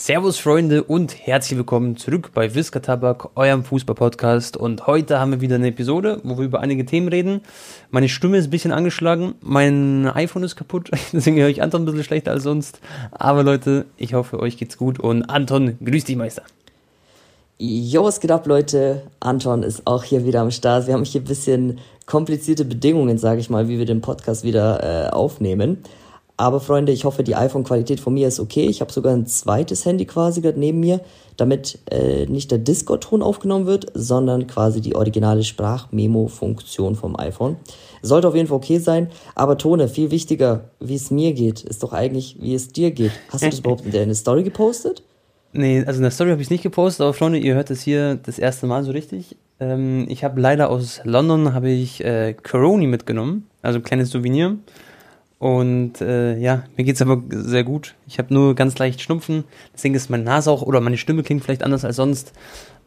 Servus Freunde und herzlich willkommen zurück bei Whisker Tabak, eurem Fußball-Podcast. Und heute haben wir wieder eine Episode, wo wir über einige Themen reden. Meine Stimme ist ein bisschen angeschlagen, mein iPhone ist kaputt, deswegen höre ich Anton ein bisschen schlechter als sonst. Aber Leute, ich hoffe, euch geht's gut und Anton, grüß dich Meister. Jo, was geht ab, Leute? Anton ist auch hier wieder am Start. Wir haben hier ein bisschen komplizierte Bedingungen, sage ich mal, wie wir den Podcast wieder äh, aufnehmen. Aber Freunde, ich hoffe, die iPhone-Qualität von mir ist okay. Ich habe sogar ein zweites Handy quasi gerade neben mir, damit äh, nicht der Discord-Ton aufgenommen wird, sondern quasi die originale Sprachmemo-Funktion vom iPhone. Sollte auf jeden Fall okay sein. Aber Tone, viel wichtiger, wie es mir geht, ist doch eigentlich, wie es dir geht. Hast du das überhaupt in deine Story gepostet? Nee, also in der Story habe ich es nicht gepostet, aber Freunde, ihr hört es hier das erste Mal so richtig. Ähm, ich habe leider aus London habe ich äh, Coroni mitgenommen, also ein kleines Souvenir. Und äh, ja, mir geht's aber sehr gut. Ich habe nur ganz leicht Schnupfen. Deswegen ist meine Nase auch, oder meine Stimme klingt vielleicht anders als sonst.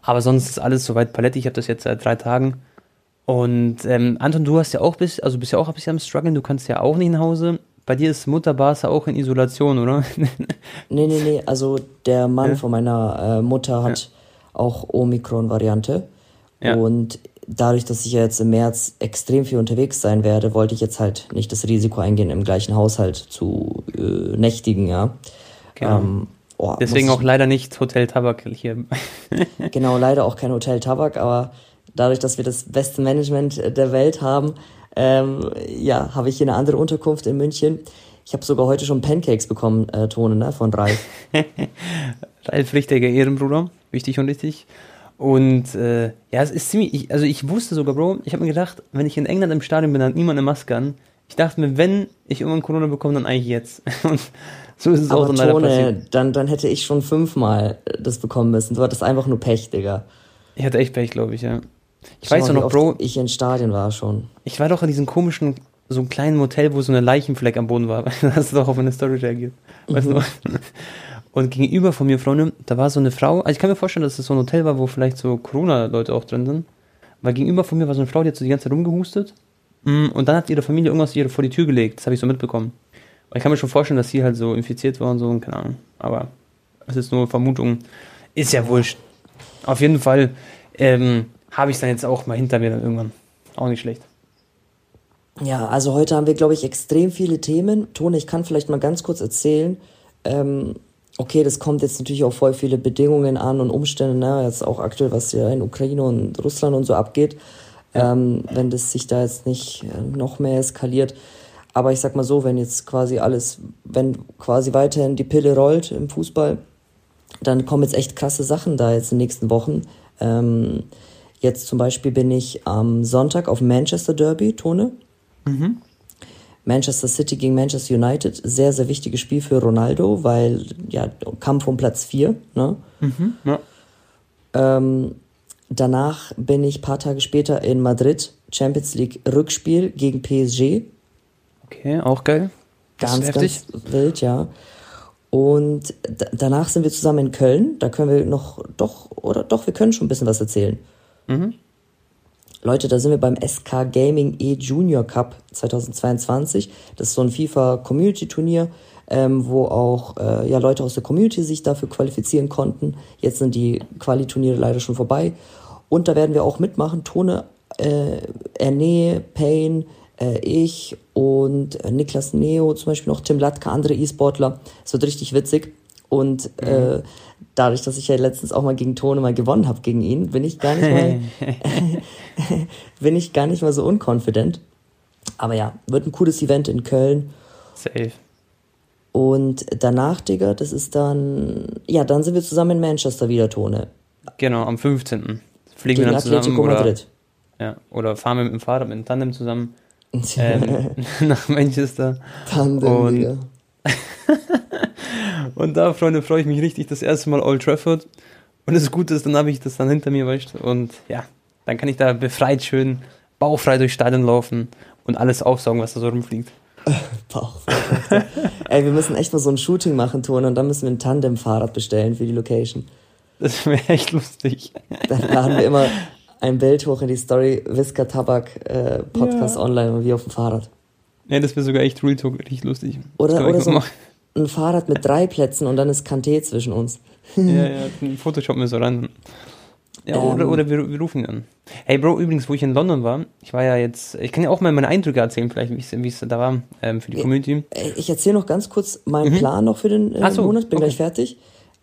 Aber sonst ist alles soweit paletti. Ich habe das jetzt seit drei Tagen. Und ähm, Anton, du hast ja auch bis, also bist ja auch ein bisschen am struggeln. Du kannst ja auch nicht nach Hause. Bei dir ist Mutter Barca auch in Isolation, oder? nee, nee, nee. Also der Mann ja. von meiner äh, Mutter hat ja. auch Omikron-Variante. Ja. Und dadurch, dass ich ja jetzt im März extrem viel unterwegs sein werde, wollte ich jetzt halt nicht das Risiko eingehen, im gleichen Haushalt zu äh, nächtigen, ja. Genau. Ähm, oh, Deswegen auch leider nicht Hotel Tabak hier. genau, leider auch kein Hotel Tabak, aber dadurch, dass wir das beste Management der Welt haben, ähm, ja, habe ich hier eine andere Unterkunft in München. Ich habe sogar heute schon Pancakes bekommen, äh, Tone, ne, von Ralf. Ralf, richtiger Ehrenbruder, wichtig und richtig. Und äh, ja, es ist ziemlich, ich, also ich wusste sogar, Bro, ich habe mir gedacht, wenn ich in England im Stadion bin, dann hat niemand eine Maske an. Ich dachte mir, wenn ich irgendwann Corona bekomme, dann eigentlich jetzt. Und so ist es Aber auch dann leider passiert. Dann, dann hätte ich schon fünfmal das bekommen müssen. Du hattest einfach nur Pech, Digga. Ich hatte echt Pech, glaube ich, ja. Ich Schau weiß mal, noch, Bro. Ich in Stadion war schon. Ich war doch in diesem komischen, so einem kleinen Motel, wo so eine Leichenfleck am Boden war. da hast du doch auf meine Story reagiert. Weißt mhm. du? Und gegenüber von mir, Freunde, da war so eine Frau, also ich kann mir vorstellen, dass es das so ein Hotel war, wo vielleicht so Corona-Leute auch drin sind. Weil gegenüber von mir war so eine Frau, die hat so die ganze Zeit rumgehustet. Mm, und dann hat ihre Familie irgendwas ihr vor die Tür gelegt. Das habe ich so mitbekommen. Und ich kann mir schon vorstellen, dass sie halt so infiziert war und so, keine Ahnung. Aber es ist nur Vermutung. Ist ja wurscht. Auf jeden Fall ähm, habe ich es dann jetzt auch mal hinter mir dann irgendwann. Auch nicht schlecht. Ja, also heute haben wir, glaube ich, extrem viele Themen. Tone, ich kann vielleicht mal ganz kurz erzählen. Ähm, okay, das kommt jetzt natürlich auf voll viele Bedingungen an und Umstände, ne? jetzt auch aktuell, was ja in Ukraine und Russland und so abgeht, ähm, wenn das sich da jetzt nicht äh, noch mehr eskaliert. Aber ich sag mal so, wenn jetzt quasi alles, wenn quasi weiterhin die Pille rollt im Fußball, dann kommen jetzt echt krasse Sachen da jetzt in den nächsten Wochen. Ähm, jetzt zum Beispiel bin ich am Sonntag auf Manchester Derby, Tone. Mhm. Manchester City gegen Manchester United, sehr, sehr wichtiges Spiel für Ronaldo, weil ja, Kampf um Platz 4. Ne? Mhm, ja. ähm, danach bin ich ein paar Tage später in Madrid, Champions League Rückspiel gegen PSG. Okay, auch geil. Das ganz, ganz wild, ja. Und danach sind wir zusammen in Köln. Da können wir noch, doch, oder doch, wir können schon ein bisschen was erzählen. Mhm. Leute, da sind wir beim SK Gaming E Junior Cup 2022. Das ist so ein FIFA Community Turnier, ähm, wo auch äh, ja, Leute aus der Community sich dafür qualifizieren konnten. Jetzt sind die Quali-Turniere leider schon vorbei. Und da werden wir auch mitmachen. Tone, äh, Erne, Payne, äh, ich und äh, Niklas Neo, zum Beispiel noch Tim Latka, andere E-Sportler. Es wird richtig witzig. Und äh, mhm. Dadurch, dass ich ja letztens auch mal gegen Tone mal gewonnen habe gegen ihn, bin ich gar nicht mal bin ich gar nicht mal so unconfident. Aber ja, wird ein cooles Event in Köln. Safe. Und danach, Digga, das ist dann, ja, dann sind wir zusammen in Manchester wieder, Tone. Genau, am 15. Fliegen Gegen wir dann zusammen. Atletico oder, Madrid. Ja, oder fahren wir mit dem Fahrrad, mit dem Tandem zusammen ähm, nach Manchester. Tandem, und, Digga. Und da, Freunde, freue ich mich richtig. Das erste Mal Old Trafford. Und das Gute ist, dann habe ich das dann hinter mir, weißt Und ja, dann kann ich da befreit schön, bauchfrei durchs Stadion laufen und alles aufsaugen, was da so rumfliegt. bauchfrei. Ey, wir müssen echt mal so ein Shooting machen, Ton, und dann müssen wir ein Tandem-Fahrrad bestellen für die Location. Das wäre echt lustig. Dann laden wir immer ein Bild hoch in die Story, Whisker Tabak äh, Podcast ja. online und wir auf dem Fahrrad. Ja, das wäre sogar echt Real Talk richtig lustig. Oder, oder so, ein Fahrrad mit drei Plätzen und dann ist Kanté zwischen uns. ja, ja, Photoshop mir so ran. Ja, ähm, oder, oder wir, wir rufen ihn an. Hey Bro, übrigens, wo ich in London war, ich war ja jetzt, ich kann ja auch mal meine Eindrücke erzählen, vielleicht, wie es da war ähm, für die Community. Ich erzähle noch ganz kurz meinen mhm. Plan noch für den äh, so, Monat, bin okay. gleich fertig.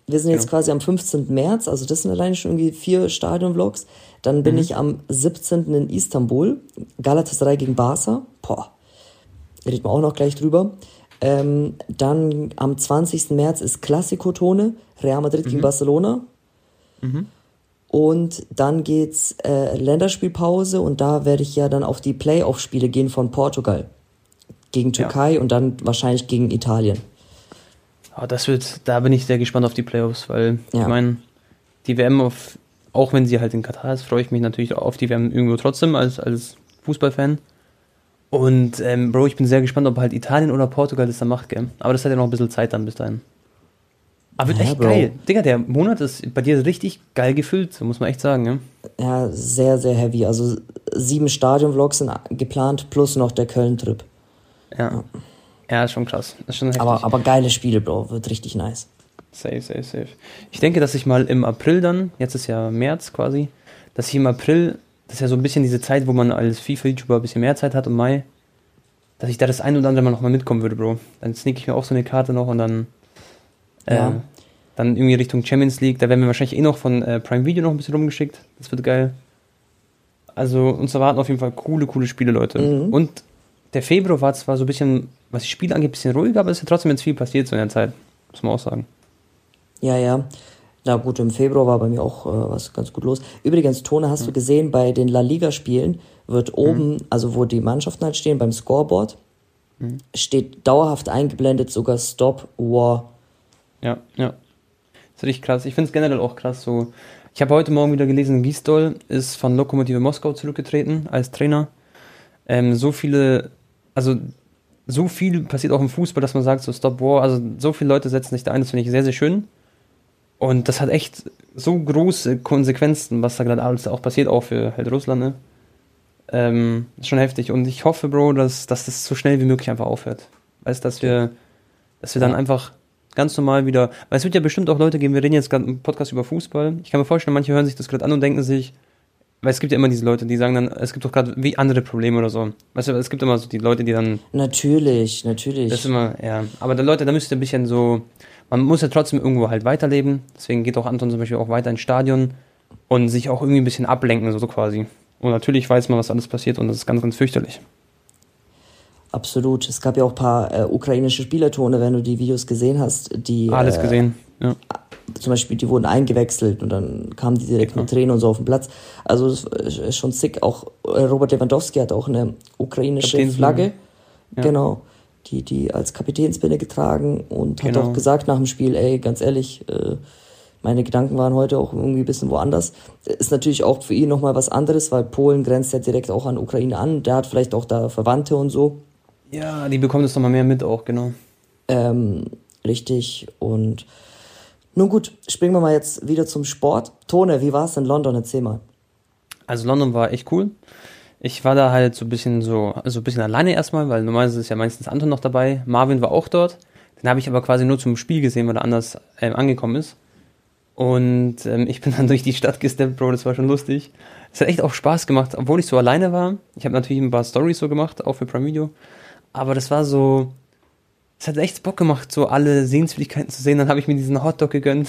Wir sind jetzt genau. quasi am 15. März, also das sind alleine schon irgendwie vier Stadion-Vlogs. Dann bin mhm. ich am 17. in Istanbul, Galatasaray gegen Barca. Boah, reden wir auch noch gleich drüber. Ähm, dann am 20. März ist Klassiko-Tone, Real Madrid mhm. gegen Barcelona. Mhm. Und dann geht's äh, Länderspielpause und da werde ich ja dann auf die Playoff-Spiele gehen von Portugal gegen Türkei ja. und dann wahrscheinlich gegen Italien. Oh, das wird, da bin ich sehr gespannt auf die Playoffs, weil ja. ich meine, die WM auf, auch wenn sie halt in Katar ist, freue ich mich natürlich auf die WM irgendwo trotzdem als, als Fußballfan. Und ähm, Bro, ich bin sehr gespannt, ob halt Italien oder Portugal das dann macht, gell? Aber das hat ja noch ein bisschen Zeit dann bis dahin. Aber wird ja, echt Bro. geil. Digga, der Monat ist bei dir richtig geil gefüllt, muss man echt sagen, ja? Ja, sehr, sehr heavy. Also sieben Stadion-Vlogs sind geplant, plus noch der Köln-Trip. Ja. ja. Ja, ist schon krass. Ist schon aber, aber geile Spiele, Bro. Wird richtig nice. Safe, safe, safe. Ich denke, dass ich mal im April dann, jetzt ist ja März quasi, dass ich im April, das ist ja so ein bisschen diese Zeit, wo man als FIFA-YouTuber ein bisschen mehr Zeit hat, im Mai, dass ich da das ein oder andere Mal nochmal mitkommen würde, Bro. Dann sneak ich mir auch so eine Karte noch und dann äh, ja. Dann irgendwie Richtung Champions League. Da werden wir wahrscheinlich eh noch von äh, Prime Video noch ein bisschen rumgeschickt. Das wird geil. Also uns erwarten auf jeden Fall coole, coole Spiele, Leute. Mhm. Und der Februar war zwar so ein bisschen, was die Spiele angeht, ein bisschen ruhiger, aber es ist ja trotzdem jetzt viel passiert so in der Zeit. Muss man auch sagen. Ja, ja. Na gut, im Februar war bei mir auch äh, was ganz gut los. Übrigens, Tone, hast mhm. du gesehen, bei den La Liga-Spielen wird oben, mhm. also wo die Mannschaften halt stehen, beim Scoreboard, mhm. steht dauerhaft eingeblendet sogar Stop War ja, ja. Das ist richtig krass. Ich finde es generell auch krass so. Ich habe heute Morgen wieder gelesen, Gisdol ist von Lokomotive Moskau zurückgetreten als Trainer. Ähm, so viele, also so viel passiert auch im Fußball, dass man sagt, so Stop War, also so viele Leute setzen sich da ein, das finde ich sehr, sehr schön. Und das hat echt so große Konsequenzen, was da gerade alles auch passiert, auch für halt Russland, ne? Ähm, ist schon heftig. Und ich hoffe, Bro, dass, dass das so schnell wie möglich einfach aufhört. Weißt dass wir, dass wir dann einfach ganz normal wieder, weil es wird ja bestimmt auch Leute geben, wir reden jetzt gerade im Podcast über Fußball. Ich kann mir vorstellen, manche hören sich das gerade an und denken sich, weil es gibt ja immer diese Leute, die sagen dann, es gibt doch gerade wie andere Probleme oder so. Weißt du, es gibt immer so die Leute, die dann. Natürlich, natürlich. Das ist immer, ja. Aber dann Leute, da müsst ihr ein bisschen so, man muss ja trotzdem irgendwo halt weiterleben. Deswegen geht auch Anton zum Beispiel auch weiter ins Stadion und sich auch irgendwie ein bisschen ablenken, so, quasi. Und natürlich weiß man, was alles passiert und das ist ganz, ganz fürchterlich. Absolut. Es gab ja auch ein paar äh, ukrainische Spielertone, wenn du die Videos gesehen hast, die. Alles äh, gesehen, ja. Zum Beispiel, die wurden eingewechselt und dann kamen die direkt genau. mit Tränen und so auf den Platz. Also, das ist schon sick. Auch äh, Robert Lewandowski hat auch eine ukrainische Flagge. Ja. Genau. Die, die als Kapitänsbinde getragen und genau. hat auch gesagt nach dem Spiel, ey, ganz ehrlich, äh, meine Gedanken waren heute auch irgendwie ein bisschen woanders. Ist natürlich auch für ihn nochmal was anderes, weil Polen grenzt ja direkt auch an Ukraine an. Der hat vielleicht auch da Verwandte und so. Ja, die bekommen das nochmal mehr mit auch, genau. Ähm, richtig. Und nun gut, springen wir mal jetzt wieder zum Sport. Tone, wie war es in London? Erzähl mal. Also London war echt cool. Ich war da halt so ein bisschen so, so ein bisschen alleine erstmal, weil normalerweise ist ja meistens Anton noch dabei. Marvin war auch dort. Den habe ich aber quasi nur zum Spiel gesehen, weil er anders ähm, angekommen ist. Und ähm, ich bin dann durch die Stadt gesteppt, Bro, das war schon lustig. Es hat echt auch Spaß gemacht, obwohl ich so alleine war. Ich habe natürlich ein paar Stories so gemacht, auch für Prime Video. Aber das war so, es hat echt Bock gemacht, so alle Sehenswürdigkeiten zu sehen. Dann habe ich mir diesen Hotdog gegönnt.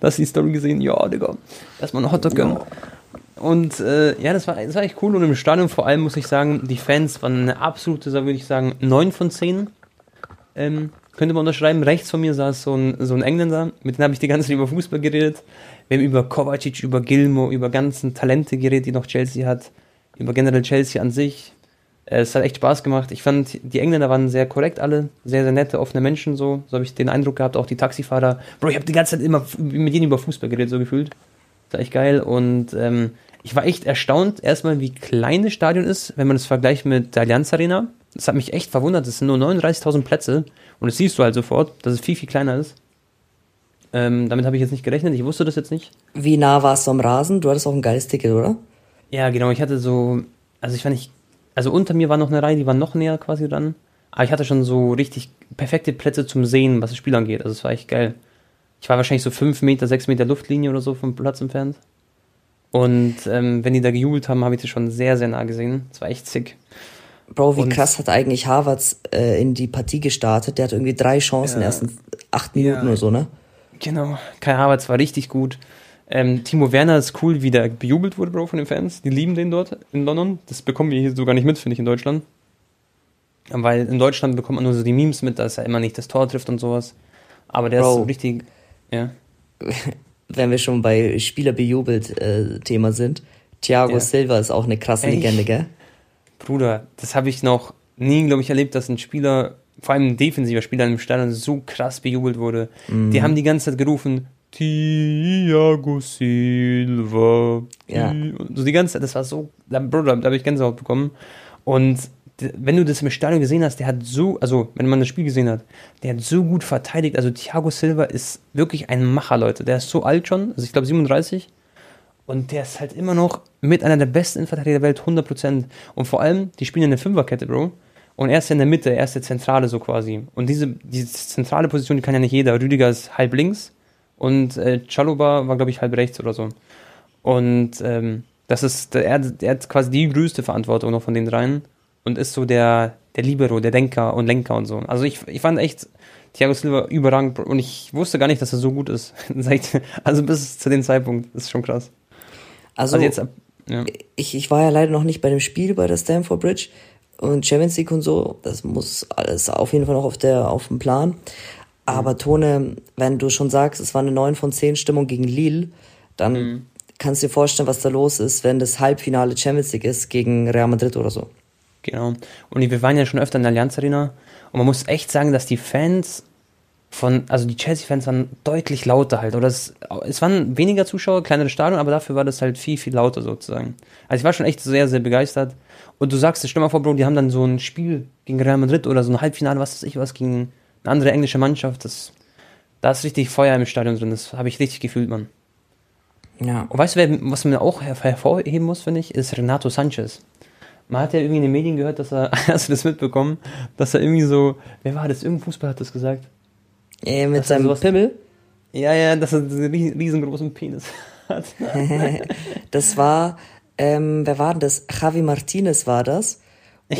da hast du die Story gesehen? Ja, Digga. Erstmal einen Hotdog gönnen. Und äh, ja, das war, das war echt cool. Und im Stadion vor allem muss ich sagen, die Fans waren eine absolute, so würde ich sagen, 9 von 10. Ähm, könnte man unterschreiben. Rechts von mir saß so ein, so ein Engländer, mit dem habe ich die ganze Zeit über Fußball geredet. Wir haben über Kovacic, über Gilmo, über ganzen Talente geredet, die noch Chelsea hat. Über generell Chelsea an sich. Äh, es hat echt Spaß gemacht. Ich fand, die Engländer waren sehr korrekt alle, sehr, sehr nette, offene Menschen so. So habe ich den Eindruck gehabt, auch die Taxifahrer. Bro, ich habe die ganze Zeit immer mit denen über Fußball geredet, so gefühlt. Das war echt geil. Und ähm, ich war echt erstaunt, erstmal, wie klein das Stadion ist, wenn man es vergleicht mit der Allianz Arena. Das hat mich echt verwundert. Das sind nur 39.000 Plätze. Und das siehst du halt sofort, dass es viel, viel kleiner ist. Ähm, damit habe ich jetzt nicht gerechnet. Ich wusste das jetzt nicht. Wie nah warst du am Rasen? Du hattest auch ein geiles Ticket, oder? Ja, genau. Ich hatte so, also ich fand, ich also unter mir war noch eine Reihe, die war noch näher quasi dran. Aber ich hatte schon so richtig perfekte Plätze zum Sehen, was das Spiel angeht. Also es war echt geil. Ich war wahrscheinlich so 5 Meter, 6 Meter Luftlinie oder so vom Platz entfernt. Und ähm, wenn die da gejubelt haben, habe ich das schon sehr, sehr nah gesehen. Das war echt sick. Bro, wie und, krass hat eigentlich Harvards äh, in die Partie gestartet? Der hat irgendwie drei Chancen ja, in den ersten acht Minuten ja, oder so, ne? Genau. Kai Harvards war richtig gut. Ähm, Timo Werner ist cool, wie der bejubelt wurde, Bro, von den Fans. Die lieben den dort in London. Das bekommen wir hier sogar nicht mit, finde ich, in Deutschland. Weil in Deutschland bekommt man nur so die Memes mit, dass er immer nicht das Tor trifft und sowas. Aber der Bro. ist so richtig, ja. Wenn wir schon bei Spieler bejubelt äh, Thema sind, Thiago ja. Silva ist auch eine krasse Echt? Legende, gell? Bruder, das habe ich noch nie, glaube ich, erlebt, dass ein Spieler, vor allem ein defensiver Spieler im Stadion so krass bejubelt wurde. Mhm. Die haben die ganze Zeit gerufen, Thiago Silva. Ja. So die ganze Zeit, das war so, Bruder, da habe ich Gänsehaut bekommen. Und wenn du das im Stadion gesehen hast, der hat so, also wenn man das Spiel gesehen hat, der hat so gut verteidigt. Also Thiago Silva ist wirklich ein Macher, Leute. Der ist so alt schon, also ich glaube 37. Und der ist halt immer noch mit einer der besten Innenverteidiger der Welt, 100%. Und vor allem, die spielen in der Fünferkette, Bro. Und er ist in der Mitte, er ist der Zentrale so quasi. Und diese, diese zentrale Position, die kann ja nicht jeder. Rüdiger ist halb links und äh, Chaluba war, glaube ich, halb rechts oder so. Und ähm, das ist, er, er hat quasi die größte Verantwortung noch von den dreien und ist so der, der Libero, der Denker und Lenker und so. Also ich, ich fand echt Thiago Silva überragend und ich wusste gar nicht, dass er so gut ist. also bis zu dem Zeitpunkt. Das ist schon krass. Also, also jetzt, ja. ich, ich war ja leider noch nicht bei dem Spiel bei der Stamford Bridge und Champions League und so. Das muss alles auf jeden Fall noch auf, der, auf dem Plan. Aber mhm. Tone, wenn du schon sagst, es war eine 9 von 10 Stimmung gegen Lille, dann mhm. kannst du dir vorstellen, was da los ist, wenn das Halbfinale Champions League ist gegen Real Madrid oder so. Genau. Und wir waren ja schon öfter in der Allianz Arena und man muss echt sagen, dass die Fans von, also die Chelsea-Fans waren deutlich lauter halt. Oder es, es waren weniger Zuschauer, kleinere Stadion, aber dafür war das halt viel, viel lauter sozusagen. Also ich war schon echt sehr, sehr begeistert. Und du sagst, stell mal vor, Bro, die haben dann so ein Spiel gegen Real Madrid oder so ein Halbfinale, was weiß ich was, gegen eine andere englische Mannschaft. Das, da ist richtig Feuer im Stadion drin. Das habe ich richtig gefühlt, Mann. Ja. Und weißt du, wer, was man auch hervorheben muss, finde ich, ist Renato Sanchez man hat ja irgendwie in den Medien gehört, dass er, hast du das mitbekommen, dass er irgendwie so, wer war das? Irgendein Fußball hat das gesagt. Äh, mit seinem sowas, Pimmel? Ja, ja, dass er einen riesengroßen Penis hat. das war, ähm, wer war denn das? Javi Martinez war das.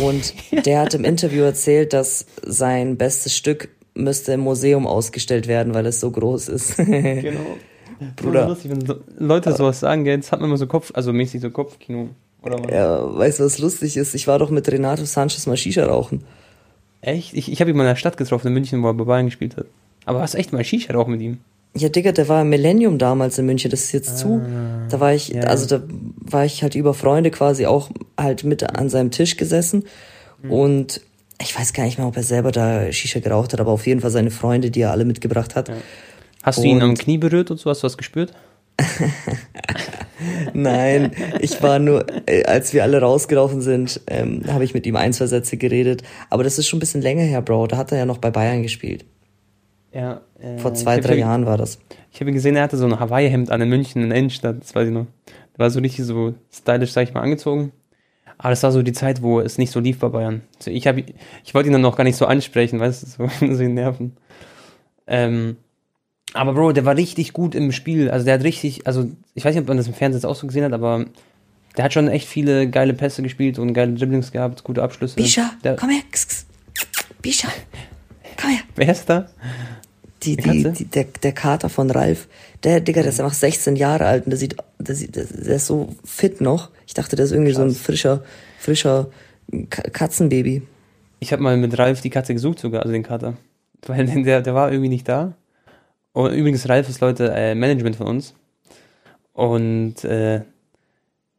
Und der hat im Interview erzählt, dass sein bestes Stück müsste im Museum ausgestellt werden, weil es so groß ist. genau. Bruder. Lustig, wenn Leute sowas sagen, jetzt hat man immer so Kopf, also mäßig so Kopfkino. Oder was? Ja, weißt du, was lustig ist? Ich war doch mit Renato Sanchez mal Shisha rauchen. Echt? Ich, ich habe ihn mal in der Stadt getroffen, in München, wo er bei Bayern gespielt hat. Aber hast du echt mal Shisha rauchen mit ihm? Ja, Digga, der war im Millennium damals in München, das ist jetzt ah, zu. Da war ich, ja. also da war ich halt über Freunde quasi auch halt mit an seinem Tisch gesessen. Mhm. Und ich weiß gar nicht mehr, ob er selber da Shisha geraucht hat, aber auf jeden Fall seine Freunde, die er alle mitgebracht hat. Ja. Hast und du ihn am Knie berührt und so? Hast du was gespürt? Nein, ich war nur, äh, als wir alle rausgelaufen sind, ähm, habe ich mit ihm ein, zwei Sätze geredet. Aber das ist schon ein bisschen länger her, Bro. Da hat er ja noch bei Bayern gespielt. Ja. Äh, Vor zwei, drei Jahren war das. Ich habe gesehen, er hatte so ein Hawaii-Hemd an in München in der Innenstadt, das weiß ich noch. Der war so richtig so stylisch, sag ich mal, angezogen. Aber das war so die Zeit, wo es nicht so lief bei Bayern. Also ich, hab, ich wollte ihn dann noch gar nicht so ansprechen, weißt du, so, so nerven. Ähm, aber Bro, der war richtig gut im Spiel. Also der hat richtig, also ich weiß nicht, ob man das im Fernsehen auch so gesehen hat, aber der hat schon echt viele geile Pässe gespielt und geile Dribblings gehabt, gute Abschlüsse. Bisha, der, komm her. Bisha, komm her. Wer ist da? Die, die, die, der, der Kater von Ralf. Der, Digga, der ist einfach 16 Jahre alt und der sieht, der sieht, der ist so fit noch. Ich dachte, der ist irgendwie Krass. so ein frischer, frischer Katzenbaby. Ich habe mal mit Ralf die Katze gesucht sogar, also den Kater. Weil der, der war irgendwie nicht da. Und übrigens, Ralf ist Leute äh, Management von uns. Und äh,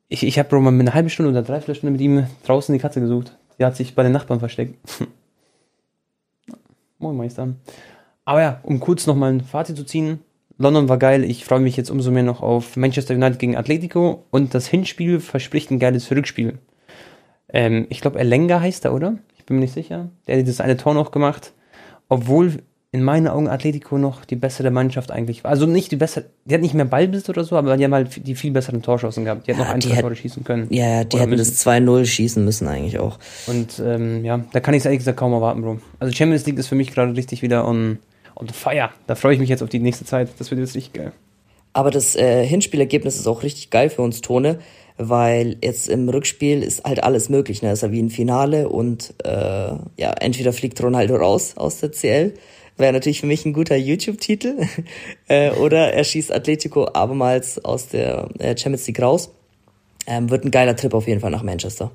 ich, ich habe mal eine halbe Stunde oder dreiviertel Stunde mit ihm draußen die Katze gesucht. Die hat sich bei den Nachbarn versteckt. Moin Meister. Aber ja, um kurz nochmal ein Fazit zu ziehen. London war geil. Ich freue mich jetzt umso mehr noch auf Manchester United gegen Atletico. Und das Hinspiel verspricht ein geiles Rückspiel. Ähm, ich glaube, Erlenga heißt er, oder? Ich bin mir nicht sicher. Der hat das eine Tor noch gemacht. Obwohl in meinen Augen Atletico noch die bessere Mannschaft eigentlich war. Also nicht die bessere, die hat nicht mehr Ballbesitz oder so, aber die haben halt die viel besseren Torschancen gehabt. Die hätten ja, noch ein, zwei Tore schießen können. Ja, die hätten das 2-0 schießen müssen eigentlich auch. Und ähm, ja, da kann ich es ehrlich gesagt kaum erwarten, Bro. Also Champions League ist für mich gerade richtig wieder on, on fire. Da freue ich mich jetzt auf die nächste Zeit. Das wird jetzt richtig geil. Aber das äh, Hinspielergebnis ist auch richtig geil für uns, Tone, weil jetzt im Rückspiel ist halt alles möglich. Ne? Das ist ja wie ein Finale und äh, ja, entweder fliegt Ronaldo raus aus der CL Wäre natürlich für mich ein guter YouTube-Titel. äh, oder er schießt Atletico abermals aus der äh, Champions League raus. Ähm, wird ein geiler Trip auf jeden Fall nach Manchester.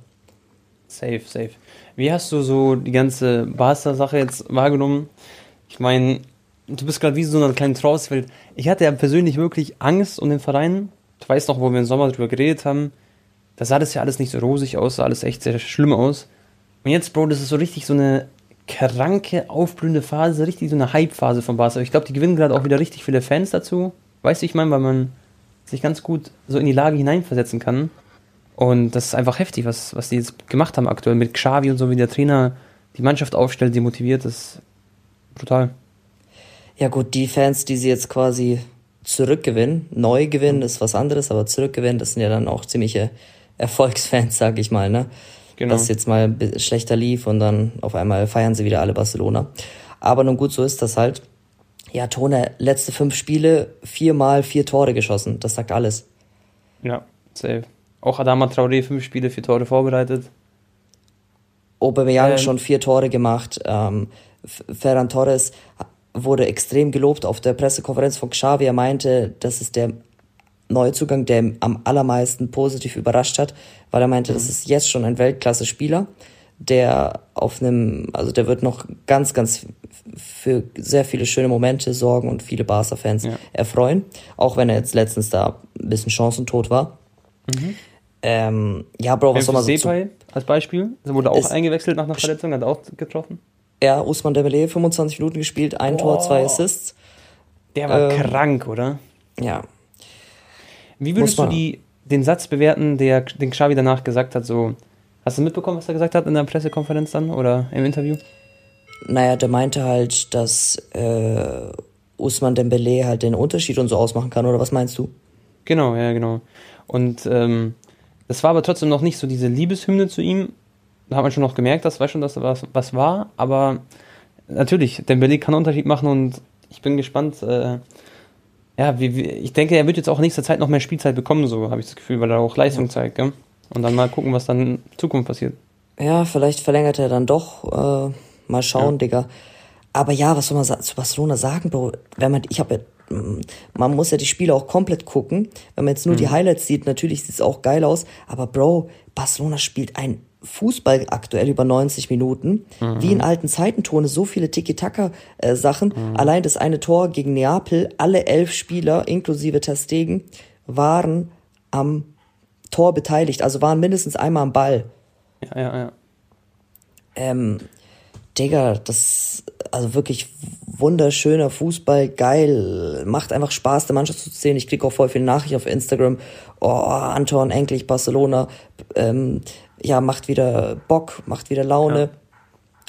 Safe, safe. Wie hast du so die ganze Barca-Sache jetzt wahrgenommen? Ich meine, du bist gerade wie so eine kleine Trauswelt. Ich hatte ja persönlich wirklich Angst um den Verein. Du weißt noch, wo wir im Sommer drüber geredet haben. Da sah das ja alles nicht so rosig aus, sah alles echt sehr schlimm aus. Und jetzt, Bro, das ist so richtig so eine kranke, aufblühende Phase, richtig so eine Hype-Phase von Barca. Ich glaube, die gewinnen gerade auch wieder richtig viele Fans dazu. Weißt du, ich meine, weil man sich ganz gut so in die Lage hineinversetzen kann. Und das ist einfach heftig, was, was die jetzt gemacht haben aktuell mit Xavi und so, wie der Trainer die Mannschaft aufstellt, die motiviert, das ist brutal. Ja gut, die Fans, die sie jetzt quasi zurückgewinnen, neu gewinnen ist was anderes, aber zurückgewinnen, das sind ja dann auch ziemliche Erfolgsfans, sag ich mal, ne? Genau. dass es jetzt mal schlechter lief und dann auf einmal feiern sie wieder alle Barcelona. Aber nun gut, so ist das halt. Ja, Tone, letzte fünf Spiele, viermal vier Tore geschossen. Das sagt alles. Ja, safe. Auch Adama Traoré, fünf Spiele, vier Tore vorbereitet. Aubameyang ähm. schon vier Tore gemacht. Ähm, Ferran Torres wurde extrem gelobt auf der Pressekonferenz von Xavi. Er meinte, das ist der Neuzugang, der am allermeisten positiv überrascht hat, weil er meinte, mhm. das ist jetzt schon ein Weltklasse-Spieler, der auf einem, also der wird noch ganz, ganz für sehr viele schöne Momente sorgen und viele Barca-Fans ja. erfreuen, auch wenn er jetzt letztens da ein bisschen chancentot war. Mhm. Ähm, ja, Bro, was soll man so zu, als Beispiel, der wurde auch eingewechselt nach einer Verletzung, hat auch getroffen. Ja, Usman Dembele 25 Minuten gespielt, ein Boah. Tor, zwei Assists. Der war ähm, krank, oder? Ja, wie würdest du die, den Satz bewerten, der den Xavi danach gesagt hat? So, hast du mitbekommen, was er gesagt hat in der Pressekonferenz dann oder im Interview? Naja, der meinte halt, dass äh, Usman Dembele halt den Unterschied und so ausmachen kann, oder was meinst du? Genau, ja, genau. Und ähm, das war aber trotzdem noch nicht so diese Liebeshymne zu ihm. Da hat man schon noch gemerkt, das war schon, dass da was, was war. Aber natürlich, Dembele kann einen Unterschied machen und ich bin gespannt, äh, ja, wie, wie, ich denke, er wird jetzt auch in nächster Zeit noch mehr Spielzeit bekommen, so habe ich das Gefühl, weil er auch Leistung ja. zeigt. Gell? Und dann mal gucken, was dann in Zukunft passiert. Ja, vielleicht verlängert er dann doch. Äh, mal schauen, ja. Digga. Aber ja, was soll man zu Barcelona sagen, Bro? Wenn man, ich habe mm, man muss ja die Spiele auch komplett gucken. Wenn man jetzt nur mhm. die Highlights sieht, natürlich sieht es auch geil aus. Aber Bro, Barcelona spielt ein Fußball aktuell über 90 Minuten, mhm. wie in alten Zeiten Tone, so viele Tiki-Taka-Sachen. Mhm. Allein das eine Tor gegen Neapel, alle elf Spieler, inklusive Testegen, waren am Tor beteiligt, also waren mindestens einmal am Ball. Ja, ja, ja. Ähm, Digga, das, also wirklich wunderschöner Fußball, geil, macht einfach Spaß, der Mannschaft zu sehen. Ich kriege auch voll viele Nachrichten auf Instagram. Oh, Anton, endlich Barcelona. Ähm, ja, macht wieder Bock, macht wieder Laune. Ja.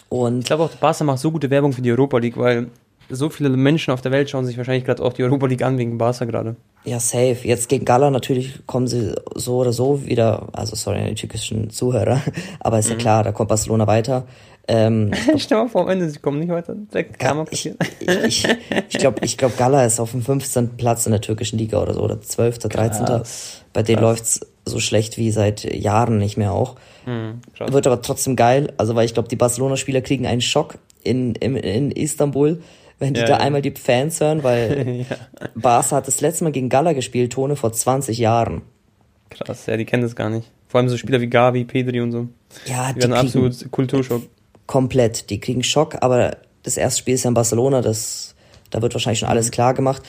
Und ich glaube auch, Barca macht so gute Werbung für die Europa League, weil so viele Menschen auf der Welt schauen sich wahrscheinlich gerade auch die Europa League an wegen Barca gerade. Ja, safe. Jetzt gegen Gala natürlich kommen sie so oder so wieder, also sorry an die türkischen Zuhörer, aber ist mhm. ja klar, da kommt Barcelona weiter. Ähm, Stell mal vor, am Ende, sie kommen nicht weiter. Direkt Karma passiert. Ich, ich, ich glaube, ich glaub, Gala ist auf dem 15. Platz in der türkischen Liga oder so, oder 12., 13. Krass. Bei denen läuft's so schlecht wie seit Jahren nicht mehr auch. Mhm, Wird aber trotzdem geil, also weil ich glaube, die Barcelona-Spieler kriegen einen Schock in, in, in Istanbul, wenn die ja, da ja. einmal die Fans hören, weil ja. Barca hat das letzte Mal gegen Gala gespielt, Tone, vor 20 Jahren. Krass, ja, die kennen das gar nicht. Vor allem so Spieler wie Gavi, Pedri und so. Ja, die, die werden absolut Kulturschock. Komplett, die kriegen Schock, aber das erste Spiel ist ja in Barcelona, das, da wird wahrscheinlich schon alles mhm. klar gemacht.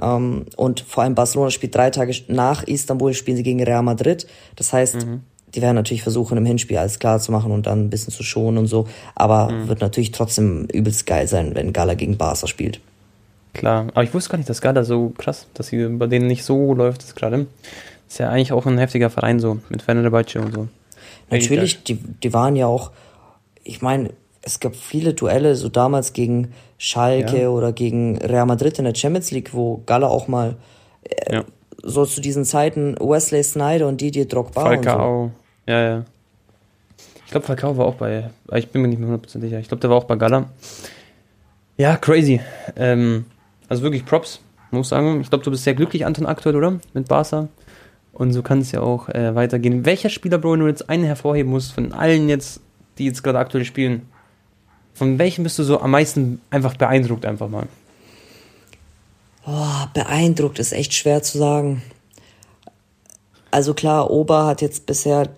Ähm, und vor allem Barcelona spielt drei Tage nach Istanbul, spielen sie gegen Real Madrid. Das heißt, mhm. die werden natürlich versuchen, im Hinspiel alles klar zu machen und dann ein bisschen zu schonen und so. Aber mhm. wird natürlich trotzdem übelst geil sein, wenn Gala gegen Barca spielt. Klar, aber ich wusste gar nicht, dass Gala so krass, dass sie bei denen nicht so läuft das gerade. Ist ja eigentlich auch ein heftiger Verein so, mit Fenerbahce und so. Natürlich, die, die waren ja auch, ich meine, es gab viele Duelle, so damals gegen Schalke ja. oder gegen Real Madrid in der Champions League, wo Gala auch mal äh, ja. so zu diesen Zeiten Wesley Snyder und Didier Drogba Falcao. und so. Ja, ja. Ich glaube, Falcao war auch bei, ich bin mir nicht mehr 100% sicher. Ich glaube, der war auch bei Gala. Ja, crazy. Ähm, also wirklich Props, muss sagen. Ich glaube, du bist sehr glücklich, Anton, aktuell, oder? Mit Barca. Und so kann es ja auch äh, weitergehen. Welcher Spieler, Bro, wenn du jetzt einen hervorheben musst, von allen jetzt, die jetzt gerade aktuell spielen, von welchem bist du so am meisten einfach beeindruckt, einfach mal? Oh, beeindruckt ist echt schwer zu sagen. Also klar, Ober hat jetzt bisher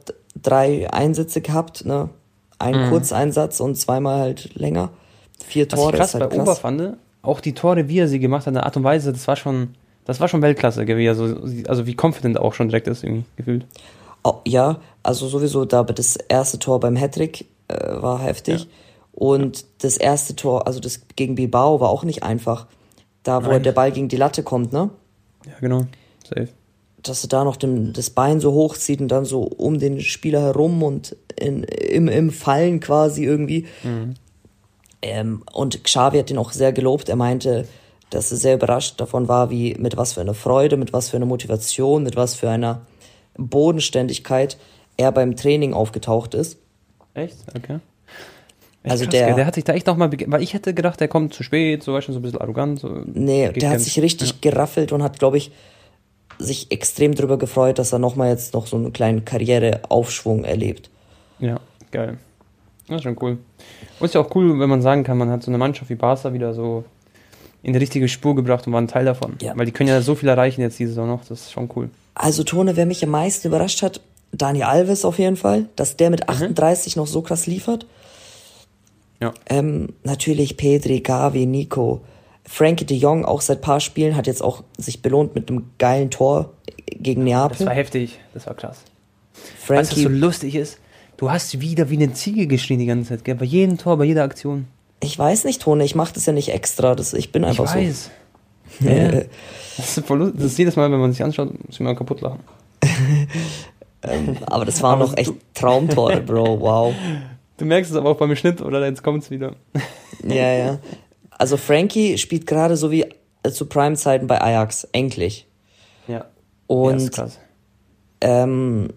drei Einsätze gehabt, ne? Ein mhm. Kurzeinsatz und zweimal halt länger. Vier Tore. Was ich krass halt bei krass. Ober fand, auch die Tore, wie er sie gemacht hat, in der Art und Weise, das war schon, das war schon Weltklasse, wie er so, also wie confident auch schon direkt ist, irgendwie gefühlt. Oh, ja, also sowieso da das erste Tor beim Hattrick äh, war heftig. Ja. Und das erste Tor, also das gegen Bilbao, war auch nicht einfach. Da, wo Nein. der Ball gegen die Latte kommt, ne? Ja, genau. Safe. Dass er da noch den, das Bein so hochzieht und dann so um den Spieler herum und in, im, im Fallen quasi irgendwie. Mhm. Ähm, und Xavi hat ihn auch sehr gelobt. Er meinte, dass er sehr überrascht davon war, wie mit was für einer Freude, mit was für einer Motivation, mit was für einer Bodenständigkeit er beim Training aufgetaucht ist. Echt? Okay. Also krass, der, der hat sich da echt nochmal, weil ich hätte gedacht, der kommt zu spät, so weißt du, so ein bisschen arrogant. So nee, der hat sich richtig ja. geraffelt und hat, glaube ich, sich extrem darüber gefreut, dass er nochmal jetzt noch so einen kleinen Karriereaufschwung erlebt. Ja, geil. Das ist schon cool. Und ist ja auch cool, wenn man sagen kann, man hat so eine Mannschaft wie Barca wieder so in die richtige Spur gebracht und war ein Teil davon. Ja. Weil die können ja so viel erreichen jetzt diese Saison noch, das ist schon cool. Also Tone, wer mich am meisten überrascht hat, Dani Alves auf jeden Fall, dass der mit 38 mhm. noch so krass liefert. Ja. Ähm, natürlich Pedri, Gavi, Nico, Frankie de Jong auch seit paar Spielen hat jetzt auch sich belohnt mit einem geilen Tor gegen Neapel. Das war heftig, das war krass. Frankie, was so lustig ist, Du hast wieder wie eine Ziege geschrien die ganze Zeit, gell? Bei jedem Tor, bei jeder Aktion. Ich weiß nicht, Tone, ich mache das ja nicht extra. Das, ich bin einfach ich weiß. so. Ja. das, ist voll, das ist jedes Mal, wenn man sich anschaut, muss mal kaputt lachen. ähm, aber das waren noch echt Traumtore, Bro. Wow. Du merkst es aber auch beim Schnitt, oder? Jetzt kommt es wieder. ja, ja. Also Frankie spielt gerade so wie zu Prime-Zeiten bei Ajax, endlich. Ja. Und ja, ist krass. Ähm,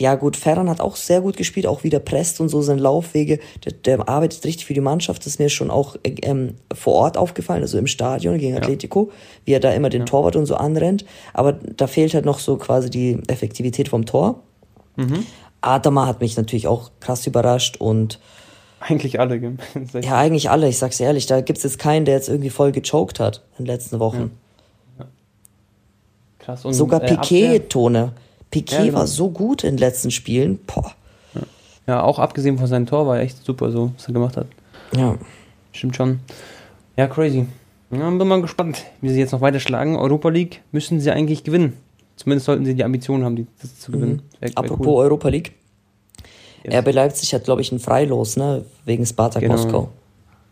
ja, gut, Ferran hat auch sehr gut gespielt, auch wieder presst und so seine Laufwege. Der, der arbeitet richtig für die Mannschaft. Das ist mir schon auch ähm, vor Ort aufgefallen, also im Stadion gegen Atletico, ja. wie er da immer den ja. Torwart und so anrennt. Aber da fehlt halt noch so quasi die Effektivität vom Tor. Mhm. Adama hat mich natürlich auch krass überrascht und eigentlich alle, ja, eigentlich alle, ich sag's ehrlich. Da gibt's jetzt keinen, der jetzt irgendwie voll gechoked hat in den letzten Wochen. Ja. Krass. Und, Sogar äh, Piquet-Tone. Piquet ja, genau. war so gut in den letzten Spielen. Boah. Ja. ja, auch abgesehen von seinem Tor war er echt super, so was er gemacht hat. Ja. Stimmt schon. Ja, crazy. Ja, bin mal gespannt, wie sie jetzt noch weiter schlagen. Europa League müssen sie eigentlich gewinnen. Zumindest sollten sie die Ambitionen haben, die, das zu gewinnen. Mhm. Apropos cool. Europa League. Yes. RB Leipzig hat, glaube ich, ein Freilos, ne? Wegen Spartak genau. Moskau.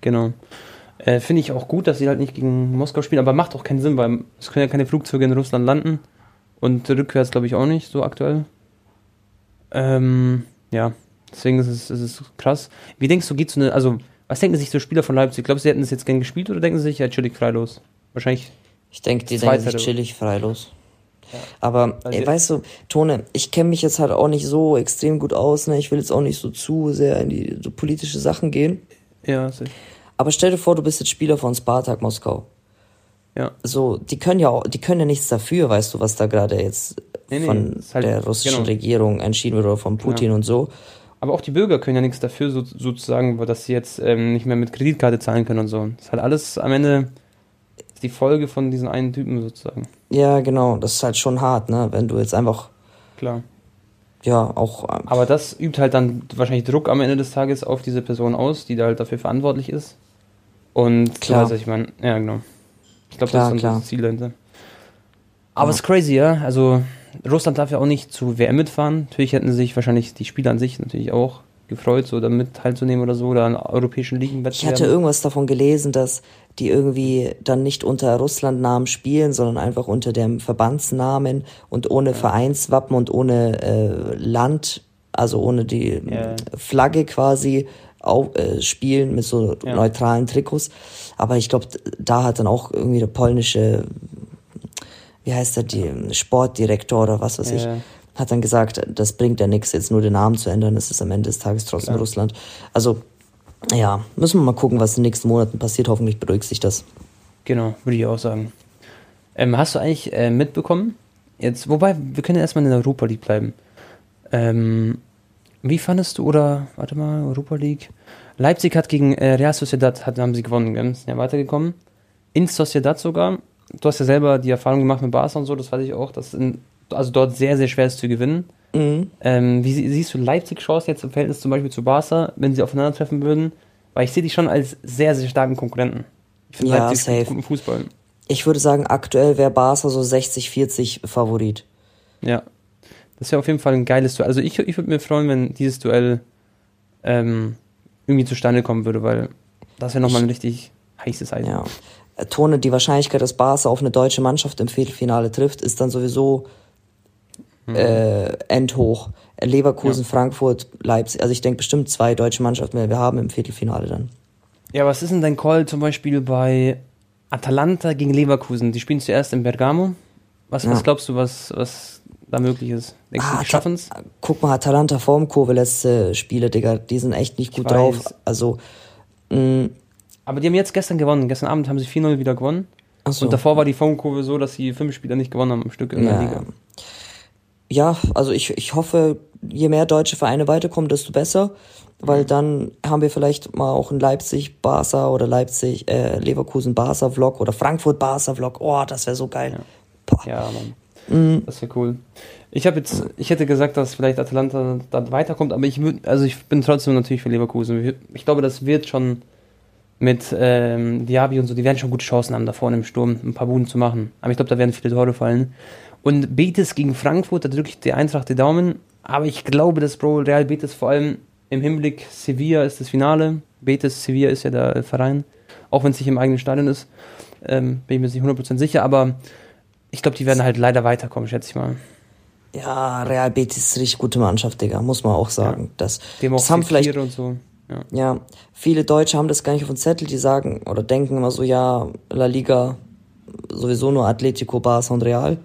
Genau. Äh, Finde ich auch gut, dass sie halt nicht gegen Moskau spielen, aber macht auch keinen Sinn, weil es können ja keine Flugzeuge in Russland landen. Und rückwärts glaube ich auch nicht, so aktuell. Ähm, ja, deswegen ist es, ist es krass. Wie denkst du, geht so eine, also, was denken sich so Spieler von Leipzig? Glaubst du, sie hätten das jetzt gern gespielt oder denken sie sich, ja, chillig freilos? Wahrscheinlich. Ich denke, die denken sich chillig freilos. Ja. Aber, also ey, weißt du, Tone, ich kenne mich jetzt halt auch nicht so extrem gut aus, ne? Ich will jetzt auch nicht so zu sehr in die so politische Sachen gehen. Ja, sicher. Aber stell dir vor, du bist jetzt Spieler von Spartak Moskau. Ja. So, die können ja auch, die können ja nichts dafür, weißt du, was da gerade jetzt nee, von nee, halt, der russischen genau. Regierung entschieden wird oder von Putin ja. und so. Aber auch die Bürger können ja nichts dafür, so, sozusagen, dass sie jetzt ähm, nicht mehr mit Kreditkarte zahlen können und so. Das ist halt alles am Ende die Folge von diesen einen Typen sozusagen. Ja, genau. Das ist halt schon hart, ne? Wenn du jetzt einfach. Klar. Ja, auch. Ähm, Aber das übt halt dann wahrscheinlich Druck am Ende des Tages auf diese Person aus, die da halt dafür verantwortlich ist. Und klar. So, ich meine, ja, genau. Ich glaube, das ist das Ziel dahinter. Aber es ja. ist crazy, ja. Also Russland darf ja auch nicht zu WM mitfahren. Natürlich hätten sich wahrscheinlich die Spieler an sich natürlich auch gefreut, so damit teilzunehmen oder so, oder an europäischen Ligen. Ich hatte irgendwas davon gelesen, dass die irgendwie dann nicht unter Russlandnamen spielen, sondern einfach unter dem Verbandsnamen und ohne ja. Vereinswappen und ohne äh, Land, also ohne die ja. Flagge quasi auf, äh, spielen mit so Ja. neutralen Trikots. Aber ich glaube, da hat dann auch irgendwie der polnische, wie heißt der, die Sportdirektor oder was weiß ich. Hat dann gesagt, das bringt ja nichts, jetzt nur den Namen zu ändern, das ist am Ende des Tages trotzdem Klar. Russland. Also, ja, müssen wir mal gucken, was in den nächsten Monaten passiert. Hoffentlich beruhigt sich das. Genau, würde ich auch sagen. Ähm, hast du eigentlich äh, mitbekommen? Jetzt, wobei, wir können ja erstmal in der Europa League bleiben. Ähm, wie fandest du, oder, warte mal, Europa League? Leipzig hat gegen äh, Real Sociedad, hat, haben sie gewonnen, gell? sind ja weitergekommen. In Sociedad sogar. Du hast ja selber die Erfahrung gemacht mit Barca und so, das weiß ich auch, dass in, also dort sehr, sehr schwer ist zu gewinnen. Mhm. Ähm, wie sie- siehst du Leipzig Chance jetzt im Verhältnis zum Beispiel zu Barca, wenn sie aufeinandertreffen würden? Weil ich sehe die schon als sehr, sehr starken Konkurrenten. Ich finde Ja, Leipzig safe. guten Fußball. Ich würde sagen, aktuell wäre Barca so 60-40 Favorit. Ja. Das wäre auf jeden Fall ein geiles Duell. Also ich, ich würde mir freuen, wenn dieses Duell ähm, irgendwie zustande kommen würde, weil das wäre nochmal ein richtig heißes Eisen. Ja. Äh, Tone, die Wahrscheinlichkeit, dass Barca auf eine deutsche Mannschaft im Viertelfinale trifft, ist dann sowieso äh, endhoch. Leverkusen, Ja. Frankfurt, Leipzig. Also ich denke bestimmt zwei deutsche Mannschaften werden wir haben im Viertelfinale dann. Ja, was ist denn dein Call zum Beispiel bei Atalanta gegen Leverkusen? Die spielen zuerst in Bergamo. Was, Ja. was glaubst du, was, was da möglich ist? Denkst du, Ah, die schaffen es? Guck mal, Atalanta Formkurve letzte Spiele, Digga, die sind echt nicht gut drauf. Also, mh, Aber die haben jetzt gestern gewonnen. Gestern Abend haben sie 4-0 wieder gewonnen. so. Und davor war die Formkurve so, dass sie fünf Spieler nicht gewonnen haben am Stück in der Ja, Liga. Ja. Ja, also ich, ich hoffe, je mehr deutsche Vereine weiterkommen, desto besser, weil dann haben wir vielleicht mal auch ein Leipzig Barca oder Leipzig äh, Leverkusen Barca Vlog oder Frankfurt Barca Vlog. Oh, das wäre so geil. Boah. Ja, Mann. Mhm. Das wäre cool. Ich habe jetzt, ich hätte gesagt, dass vielleicht Atalanta da weiterkommt, aber ich würde, also ich bin trotzdem natürlich für Leverkusen. Ich glaube, das wird schon mit ähm, Diaby und so, die werden schon gute Chancen haben, da vorne im Sturm ein paar Buden zu machen. Aber ich glaube, da werden viele Tore fallen. Und Betis gegen Frankfurt, da drücke ich der Eintracht die Daumen. Aber ich glaube, dass Bro Real Betis vor allem im Hinblick Sevilla ist das Finale. Betis, Sevilla ist ja der Verein, auch wenn es nicht im eigenen Stadion ist. Ähm, bin ich mir jetzt nicht 100% sicher, aber ich glaube, die werden halt leider weiterkommen, schätze ich mal. Ja, Real Betis ist eine richtig gute Mannschaft, Digga, muss man auch sagen. Das, Die haben auch das haben vielleicht, und so. Ja. ja, viele Deutsche haben das gar nicht auf dem Zettel, die sagen oder denken immer so, ja, La Liga sowieso nur Atletico, Barca und Real.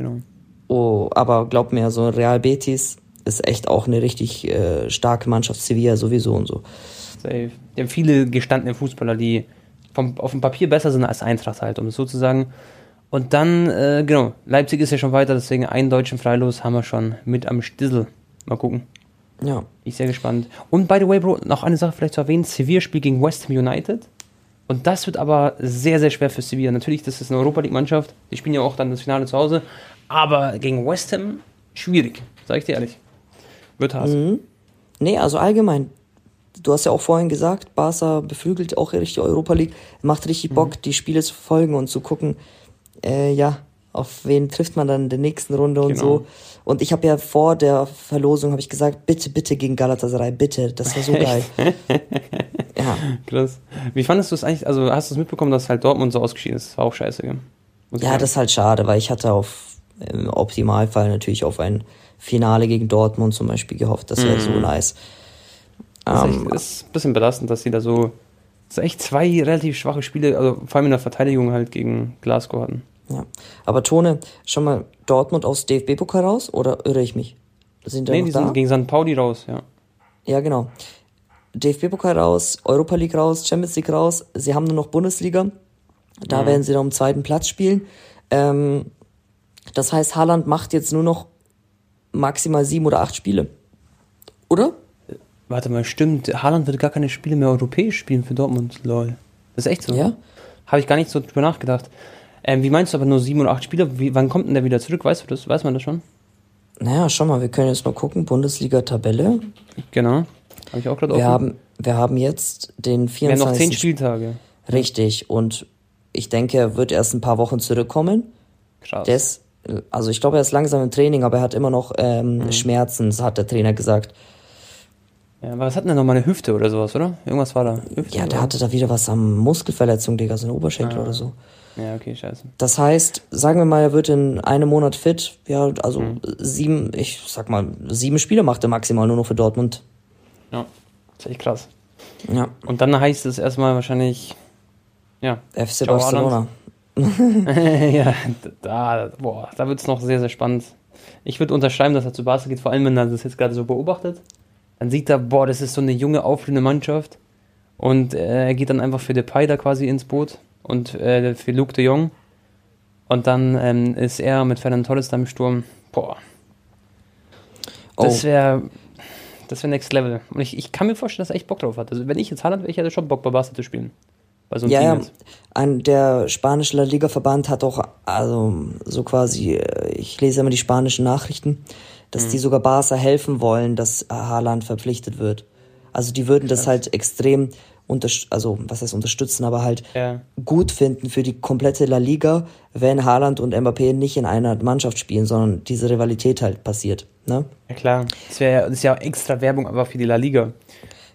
Genau. Oh, aber glaub mir, so Real Betis ist echt auch eine richtig äh, starke Mannschaft. Sevilla sowieso und so. Safe. Die haben viele gestandene Fußballer, die vom, auf dem Papier besser sind als Eintracht halt, um es so zu sagen. Und dann, äh, genau, Leipzig ist ja schon weiter, deswegen einen deutschen Freilos haben wir schon mit am Stissel. Mal gucken. Ja. Ich sehr gespannt. Und by the way, Bro, noch eine Sache vielleicht zu erwähnen: Sevilla spielt gegen West Ham United. Und das wird aber sehr, sehr schwer für Sevilla. Natürlich, das ist eine Europa League-Mannschaft. Die spielen ja auch dann das Finale zu Hause. Aber gegen West Ham schwierig, sag ich dir ehrlich. Wird hart. Nee, also allgemein. Du hast ja auch vorhin gesagt, Barca beflügelt auch richtig Europa League. Macht richtig Bock, die Spiele zu verfolgen und zu gucken, äh, ja, auf wen trifft man dann in der nächsten Runde und Genau. so. Und ich habe ja vor der Verlosung habe ich gesagt, bitte, bitte gegen Galatasaray, bitte. Das wäre so geil. ja. Krass. Wie fandest du es eigentlich? Also, hast du es mitbekommen, dass halt Dortmund so ausgeschieden ist? Das war auch scheiße, gell? Muss Ja, das ist halt schade, weil ich hatte auf im Optimalfall natürlich auf ein Finale gegen Dortmund zum Beispiel gehofft. Das wäre so nice. Das ist, Ähm, echt, ist ein bisschen belastend, dass sie da so. Das sind echt zwei relativ schwache Spiele, also vor allem in der Verteidigung halt gegen Glasgow hatten. Ja. Aber Tone, schon mal Dortmund aus DFB-Pokal raus oder irre ich mich? Sind Nee, die da? sind gegen St. Pauli raus, ja. Ja, genau. DFB-Pokal raus, Europa League raus, Champions League raus. Sie haben nur noch Bundesliga. Da werden sie dann um zweiten Platz spielen. Ähm, das heißt, Haaland macht jetzt nur noch maximal sieben oder acht Spiele. Oder? Warte mal, stimmt. Haaland wird gar keine Spiele mehr europäisch spielen für Dortmund. Lol. Das ist echt so. Ja. Habe ich gar nicht so drüber nachgedacht. Ähm, wie meinst du aber nur sieben oder acht Spiele? Wie, wann kommt denn der wieder zurück? Weißt du das? Weiß man das schon? Naja, schau mal, wir können jetzt mal gucken. Bundesliga-Tabelle. Genau. Habe ich auch gerade Wir offen. haben, wir haben jetzt den Wir haben noch 24. zehn Spieltage. Richtig. Und ich denke, er wird erst ein paar Wochen zurückkommen. Krass. Der ist, also ich glaube, er ist langsam im Training, aber er hat immer noch ähm, Mhm. Schmerzen, hat der Trainer gesagt. ja, aber was hat denn nochmal eine Hüfte oder sowas, oder? Irgendwas war da. Hüfte Ja, der oder? hatte da wieder was am Muskelverletzung, Digga, so eine Oberschenkel Ah. oder so. Ja, okay, scheiße. Das heißt, sagen wir mal, er wird in einem Monat fit. Ja, also Mhm. sieben, ich sag mal, sieben Spiele macht er maximal nur noch für Dortmund. Ja. Das ist echt krass. Ja. Und dann heißt es erstmal wahrscheinlich, ja. FC Ciao, Barcelona. ja, da, boah, da wird es noch sehr, sehr spannend. Ich würde unterschreiben, dass er zu Barca geht, vor allem wenn er das jetzt gerade so beobachtet. Dann sieht er, boah, das ist so eine junge, aufblühende Mannschaft. Und äh, er geht dann einfach für Depay da quasi ins Boot und äh, für Luke de Jong. Und dann ähm, ist er mit Fernand Torres da im Sturm. Boah. Das wäre oh. das wäre Next Level. Und ich, ich kann mir vorstellen, dass er echt Bock drauf hat. Also wenn ich jetzt Haaland wäre, ich hätte schon Bock bei Barca zu spielen. So ja, ja. Ein, der spanische La Liga-Verband hat auch, also so quasi, äh, ich lese immer die spanischen Nachrichten, dass mhm. die sogar Barca helfen wollen, dass Haaland verpflichtet wird. Also die würden das halt extrem also was heißt unterstützen, aber halt ja. gut finden für die komplette La Liga, wenn Haaland und Mbappé nicht in einer Mannschaft spielen, sondern diese Rivalität halt passiert. Ne? Ja klar, das, wär, das ist ja auch extra Werbung aber für die La Liga.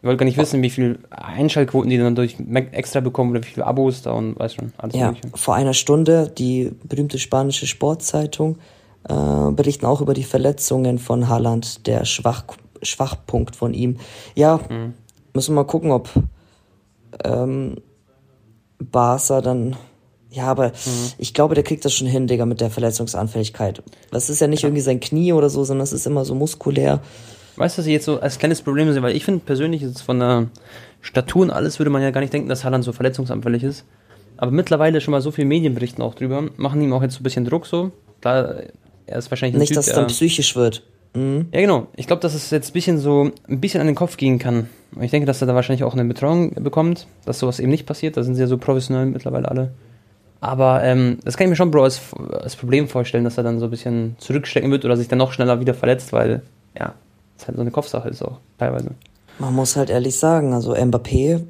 Ich wollte gar nicht wissen, wie viel Einschaltquoten die dann durch extra bekommen oder wie viele Abos da und weiß schon, alles Ja, mögliche. vor einer Stunde, die berühmte spanische Sportzeitung äh, berichten auch über die Verletzungen von Haaland, der Schwach, Schwachpunkt von ihm. Ja, mhm. müssen wir mal gucken, ob ähm, Barca dann. Ja, aber mhm. ich glaube, der kriegt das schon hin, Digga, mit der Verletzungsanfälligkeit. Das ist ja nicht ja. irgendwie sein Knie oder so, sondern es ist immer so muskulär. Weißt du, was ich jetzt so als kleines Problem sehe? Weil ich finde persönlich ist von der Statur und alles würde man ja gar nicht denken, dass Haaland so verletzungsanfällig ist. Aber mittlerweile schon mal so viele Medienberichten auch drüber, machen ihm auch jetzt so ein bisschen Druck so. Da er ist wahrscheinlich nicht, typ, dass es dann psychisch wird. Mhm. Ja, genau. Ich glaube, dass es jetzt ein bisschen so ein bisschen an den Kopf gehen kann. Ich denke, dass er da wahrscheinlich auch eine Betreuung bekommt, dass sowas eben nicht passiert. Da sind sie ja so professionell mittlerweile alle. Aber ähm, das kann ich mir schon, Bro, als, als Problem vorstellen, dass er dann so ein bisschen zurückstecken wird oder sich dann noch schneller wieder verletzt, weil, ja, das halt so eine Kopfsache ist auch teilweise. Man muss halt ehrlich sagen, also Mbappé,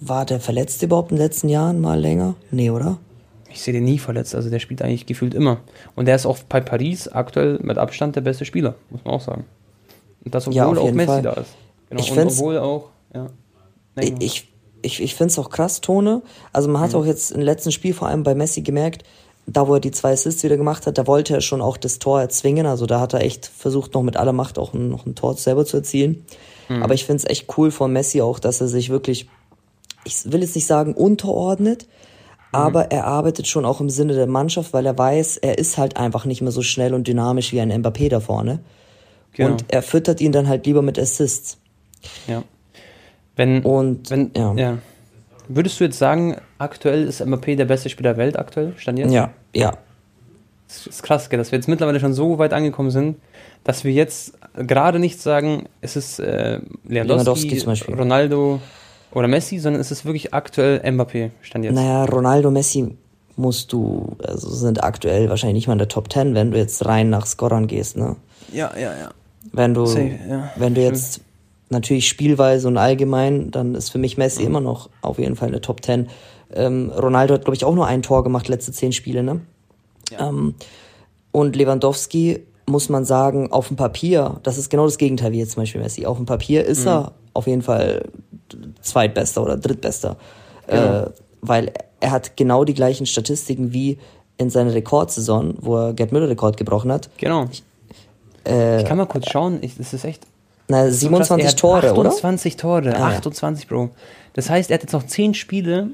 war der verletzt überhaupt in den letzten Jahren mal länger? Nee, oder? Ich sehe den nie verletzt, also der spielt eigentlich gefühlt immer. Und der ist auch bei Paris aktuell mit Abstand der beste Spieler, muss man auch sagen. Und das, obwohl ja, auch Messi Fall. da ist. Genau, ich und obwohl auch, ja. Nee, ich ich, ich finde es auch krass, Tone. Also man hat mhm. auch jetzt im letzten Spiel vor allem bei Messi gemerkt, da wo er die zwei Assists wieder gemacht hat, da wollte er schon auch das Tor erzwingen. Also da hat er echt versucht, noch mit aller Macht auch ein, noch ein Tor selber zu erzielen. Mhm. Aber ich finde es echt cool von Messi auch, dass er sich wirklich, ich will jetzt nicht sagen unterordnet, Mhm. aber er arbeitet schon auch im Sinne der Mannschaft, weil er weiß, er ist halt einfach nicht mehr so schnell und dynamisch wie ein Mbappé da vorne. Genau. Und er füttert ihn dann halt lieber mit Assists. Ja. Wenn, und, wenn, ja. ja. Würdest du jetzt sagen, aktuell ist Mbappé der beste Spieler der Welt aktuell? Stand jetzt? Ja, ja. Das ist krass, gell, dass wir jetzt mittlerweile schon so weit angekommen sind, dass wir jetzt gerade nicht sagen, es ist äh, Lewandowski, Lewandowski Ronaldo, oder Messi, sondern es ist wirklich aktuell Mbappé, stand jetzt. Naja, Ronaldo, Messi musst du, also sind aktuell wahrscheinlich nicht mal in der Top 10, wenn du jetzt rein nach Scorern gehst, ne? Ja, ja, ja. Wenn du, Safe, ja. wenn du jetzt natürlich spielweise und allgemein, dann ist für mich Messi mhm. immer noch auf jeden Fall in der Top 10. Ähm, Ronaldo hat, glaube ich, auch nur ein Tor gemacht, letzte zehn Spiele, ne? Ja. Ähm, und Lewandowski muss man sagen, auf dem Papier, das ist genau das Gegenteil wie jetzt zum Beispiel Messi. Auf dem Papier ist mhm. er auf jeden Fall Zweitbester oder Drittbester. Genau. Äh, weil er hat genau die gleichen Statistiken wie in seiner Rekordsaison, wo er Gerd Müller-Rekord gebrochen hat. Genau. Ich, äh, ich kann mal kurz schauen, ich, das ist echt. Na, 27 so Tore, 28 oder? 28 Tore, ah, 28, ja. Bro. Das heißt, er hat jetzt noch 10 Spiele.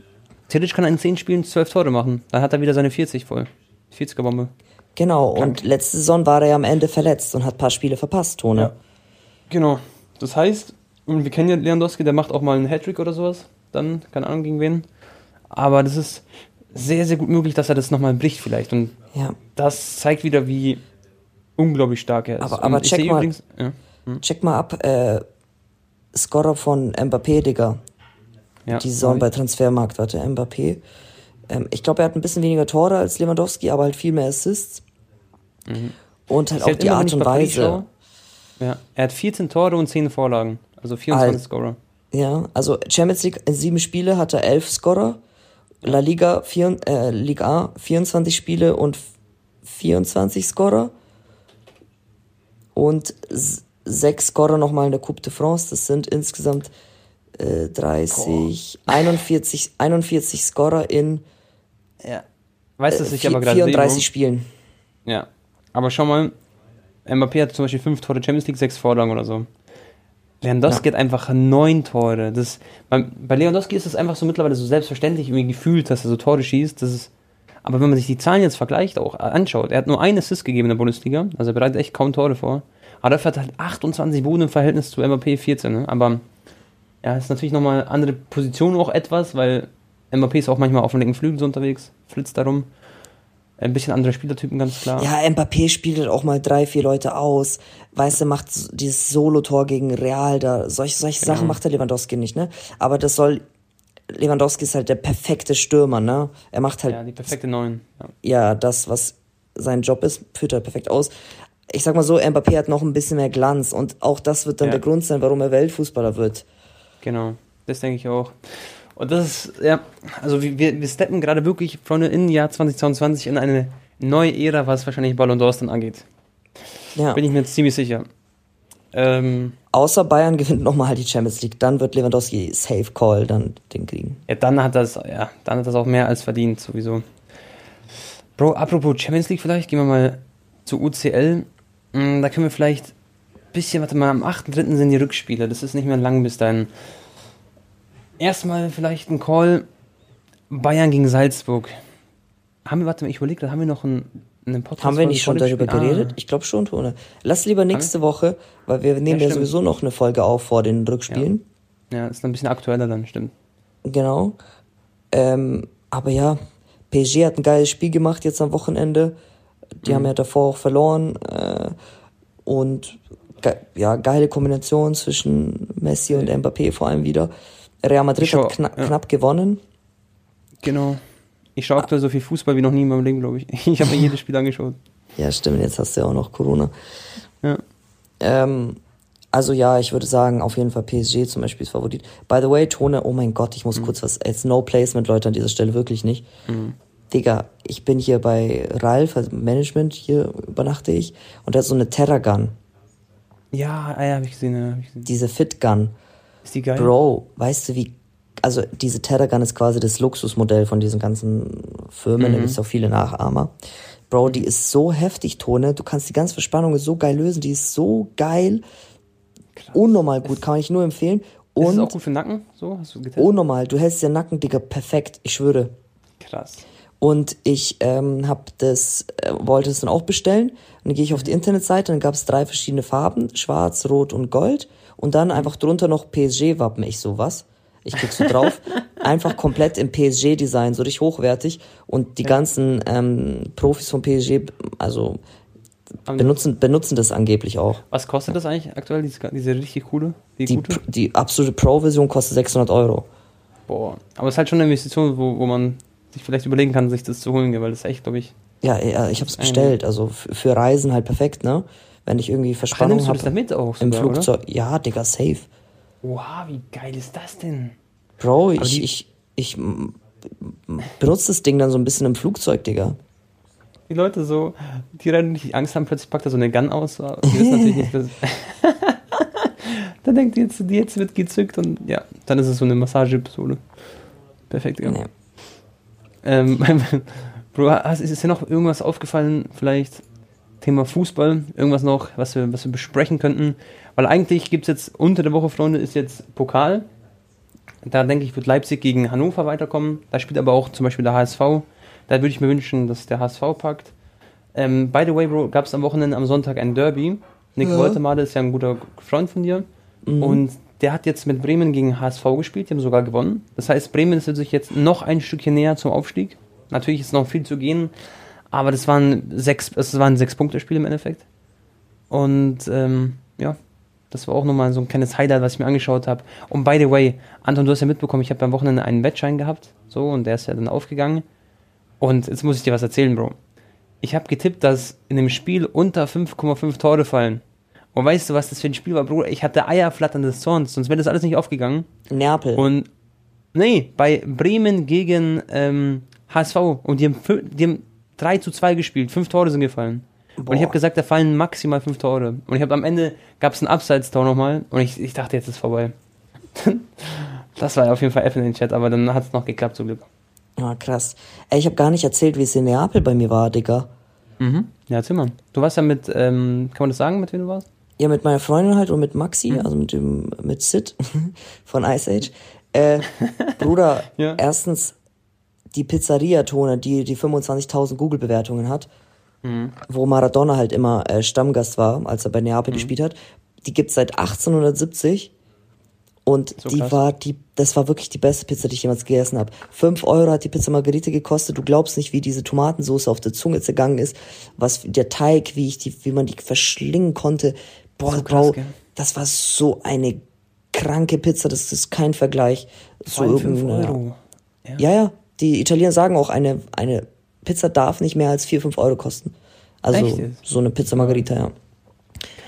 Theoretisch kann er in 10 Spielen 12 Tore machen. Dann hat er wieder seine 40 voll. 40er-Bombe. Genau, und letzte Saison war er ja am Ende verletzt und hat ein paar Spiele verpasst, Tone. Ja. Genau. Das heißt, wir kennen ja Lewandowski, der macht auch mal einen Hattrick oder sowas. Dann, keine Ahnung gegen wen. Aber das ist sehr, sehr gut möglich, dass er das nochmal bricht vielleicht. Und ja. das zeigt wieder, wie unglaublich stark er ist. Aber, aber check, mal, übrigens, ja. hm. check mal ab, äh, Scorer von Mbappé, Digga. Ja, die Saison bei Transfermarkt, warte, Mbappé. Ähm, ich glaube, er hat ein bisschen weniger Tore als Lewandowski, aber halt viel mehr Assists. Mhm. Und halt auch die Art und Weise. Ja, er hat 14 Tore und 10 Vorlagen. Also 24 Al Scorer. Ja, also Champions League, in sieben Spiele hat er 11 Scorer. La Liga, vier, äh, Liga A, 24 Spiele und 24 Scorer. Und sechs Scorer nochmal in der Coupe de France. Das sind insgesamt äh, 30, Boah. 41, 41 Scorer in ja. Weißt du, was ich äh, aber gerade 34 sehe, Spielen. Ja. Aber schau mal, Mbappé hat zum Beispiel fünf Tore Champions League, sechs Vorlagen oder so. Lewandowski ja. hat einfach neun Tore. Das, bei, bei Lewandowski ist es einfach so mittlerweile so selbstverständlich irgendwie gefühlt, dass er so Tore schießt. Das ist, aber wenn man sich die Zahlen jetzt vergleicht, auch anschaut, er hat nur einen Assist gegeben in der Bundesliga, also er bereitet echt kaum Tore vor. Aber dafür hat er halt 28 Buden im Verhältnis zu Mbappé 14. Ne? Aber ja, ist natürlich nochmal andere Position auch etwas, weil Mbappé ist auch manchmal auf dem linken Flügel so unterwegs, flitzt darum. Ein bisschen andere Spielertypen, ganz klar. Ja, Mbappé spielt halt auch mal drei, vier Leute aus. Weißt du, macht dieses Solo-Tor gegen Real, da, solche, solche genau. Sachen macht der Lewandowski nicht, ne? Aber das soll, Lewandowski ist halt der perfekte Stürmer, ne? Er macht halt. Ja, die perfekte Neun. Ja. ja, das, was sein Job ist, führt er perfekt aus. Ich sag mal so, Mbappé hat noch ein bisschen mehr Glanz und auch das wird dann ja. der Grund sein, warum er Weltfußballer wird. Genau, das denke ich auch. Und das ist, ja, also wir, wir steppen gerade wirklich, Freunde, in Jahr 2022 in eine neue Ära, was wahrscheinlich Ballon d'Ors dann angeht. Ja. Bin ich mir ziemlich sicher. Ähm, Außer Bayern gewinnt nochmal die Champions League, dann wird Lewandowski Safe Call dann den kriegen. Ja, dann hat das, ja, dann hat das auch mehr als verdient, sowieso. Bro, apropos Champions League vielleicht, gehen wir mal zu UCL. Hm, da können wir vielleicht ein bisschen, warte mal, am 8.3. sind die Rückspiele. Das ist nicht mehr lang bis dahin erstmal vielleicht ein Call Bayern gegen Salzburg. Haben wir, warte mal, ich überlege, haben wir noch einen, einen Podcast? Haben wir nicht schon darüber geredet? Ah. Ich glaube schon, Tone. Lass lieber nächste Woche, weil wir nehmen ja, ja, sowieso noch eine Folge auf vor den Rückspielen. Ja, ja ist ein bisschen aktueller dann, stimmt. Genau. Ähm, aber ja, PSG hat ein geiles Spiel gemacht jetzt am Wochenende. Die mhm. haben ja davor auch verloren. Äh, und ge ja, geile Kombination zwischen Messi und Mbappé vor allem wieder. Real Madrid schau, hat kna ja. knapp gewonnen. Genau. Ich schaue aktuell so viel Fußball wie noch nie in meinem Leben, glaube ich. Ich habe mir jedes Spiel angeschaut. Ja, stimmt. Jetzt hast du ja auch noch Corona. Ja. Ähm, also ja, ich würde sagen, auf jeden Fall PSG zum Beispiel ist Favorit. By the way, Tone, oh mein Gott, ich muss mhm. kurz was, jetzt no placement, Leute, an dieser Stelle wirklich nicht. Mhm. Digga, ich bin hier bei Ralf, also Management, hier übernachte ich, und der hat so eine Terra Gun. Ja, ah ja, habe ich, gesehen, ja, hab ich gesehen. Diese Fit Gun. Ist die geil? Bro, weißt du, wie. Also, diese Terragun ist quasi das Luxusmodell von diesen ganzen Firmen. Mhm. Da gibt es auch viele Nachahmer. Bro, die ist so heftig, Tone. Du kannst die ganze Verspannung so geil lösen. Die ist so geil. Krass. Unnormal gut, kann ich nur empfehlen. Und ist es auch gut für Nacken? So, hast du getestet? Unnormal. Du hältst den Nacken, Digga, perfekt. Ich schwöre. Krass. Und ich ähm, hab das, äh, wollte es dann auch bestellen. Und dann gehe ich auf die Internetseite, dann gab es drei verschiedene Farben, schwarz, rot und gold und dann einfach drunter noch PSG-Wappen. Ich so, was? Ich klick so drauf. einfach komplett im PSG-Design, so richtig hochwertig. Und die ja. ganzen ähm, Profis von PSG, also benutzen, benutzen das angeblich auch. Was kostet das eigentlich aktuell, diese, diese richtig coole? Die, die, gute? die absolute Pro-Version kostet 600 Euro. Boah, aber es ist halt schon eine Investition, wo, wo man sich vielleicht überlegen kann, sich das zu holen, weil das ist echt, glaube ich. Ja, ja ich habe es bestellt. Also für Reisen halt perfekt, ne? Wenn ich irgendwie Verspannung habe. damit auch sogar, Im Flugzeug. Oder? Ja, Digga, safe. Wow, wie geil ist das denn? Bro, ich, ich, ich benutze das Ding dann so ein bisschen im Flugzeug, Digga. Die Leute so, die rennen nicht Angst haben, plötzlich packt er so eine Gun aus. Die wissen natürlich nicht, dass dann denkt jetzt, jetzt wird gezückt und ja, dann ist es so eine Massagepistole. Perfekt, ja. Nee. Ähm, Bro, ist dir noch irgendwas aufgefallen, vielleicht Thema Fußball, irgendwas noch, was wir, was wir besprechen könnten. Weil eigentlich gibt es jetzt unter der Woche, Freunde, ist jetzt Pokal. Da denke ich, wird Leipzig gegen Hannover weiterkommen. Da spielt aber auch zum Beispiel der HSV. Da würde ich mir wünschen, dass der HSV packt. Ähm, by the way, Bro, gab es am Wochenende am Sonntag ein Derby. Nick ja. Woltemade ist ja ein guter Freund von dir. Mhm. Und der hat jetzt mit Bremen gegen HSV gespielt, die haben sogar gewonnen. Das heißt, Bremen ist sich jetzt noch ein Stückchen näher zum Aufstieg. Natürlich ist noch viel zu gehen, aber das waren sechs, es waren sechs Punkte-Spiel im Endeffekt. Und ähm, ja, das war auch nochmal so ein kleines Highlight, was ich mir angeschaut habe. Und by the way, Anton, du hast ja mitbekommen, ich habe beim Wochenende einen Wettschein gehabt. So, und der ist ja dann aufgegangen. Und jetzt muss ich dir was erzählen, Bro. Ich habe getippt, dass in dem Spiel unter 5,5 Tore fallen. Und weißt du, was das für ein Spiel war, Bro? Ich hatte Eierflattern des Zorns, sonst wäre das alles nicht aufgegangen. Neapel. Und nee, bei Bremen gegen ähm, HSV. Und die haben, die haben 3 zu 2 gespielt, fünf Tore sind gefallen. Boah. Und ich habe gesagt, da fallen maximal fünf Tore. Und ich habe am Ende gab es ein Abseits-Tor nochmal und ich, ich dachte, jetzt ist vorbei. das war auf jeden Fall F in den Chat, aber dann hat es noch geklappt zum Glück. Ah, krass. Ey, ich habe gar nicht erzählt, wie es in Neapel bei mir war, Digga. Mhm. Ja, mal. Du warst ja mit, ähm, kann man das sagen, mit wem du warst? Ja, mit meiner Freundin halt und mit Maxi, mhm. also mit dem, mit Sid von Ice Age. Äh, Bruder, ja. erstens, die Pizzeria-Tone, die die 25.000 Google-Bewertungen hat, mhm. wo Maradona halt immer äh, Stammgast war, als er bei Neapel mhm. gespielt hat, die gibt's seit 1870 und so die krass. war die, das war wirklich die beste Pizza, die ich jemals gegessen habe. Fünf Euro hat die Pizza Margherita gekostet. Du glaubst nicht, wie diese Tomatensauce auf der Zunge zergangen ist, was der Teig, wie ich die, wie man die verschlingen konnte. Boah, so krass, Bro, das war so eine kranke Pizza. Das ist kein Vergleich zu irgendeiner. Euro. Ja. ja, ja. Die Italiener sagen auch, eine eine Pizza darf nicht mehr als vier fünf Euro kosten. Also Echt? so eine Pizza Margherita, ja.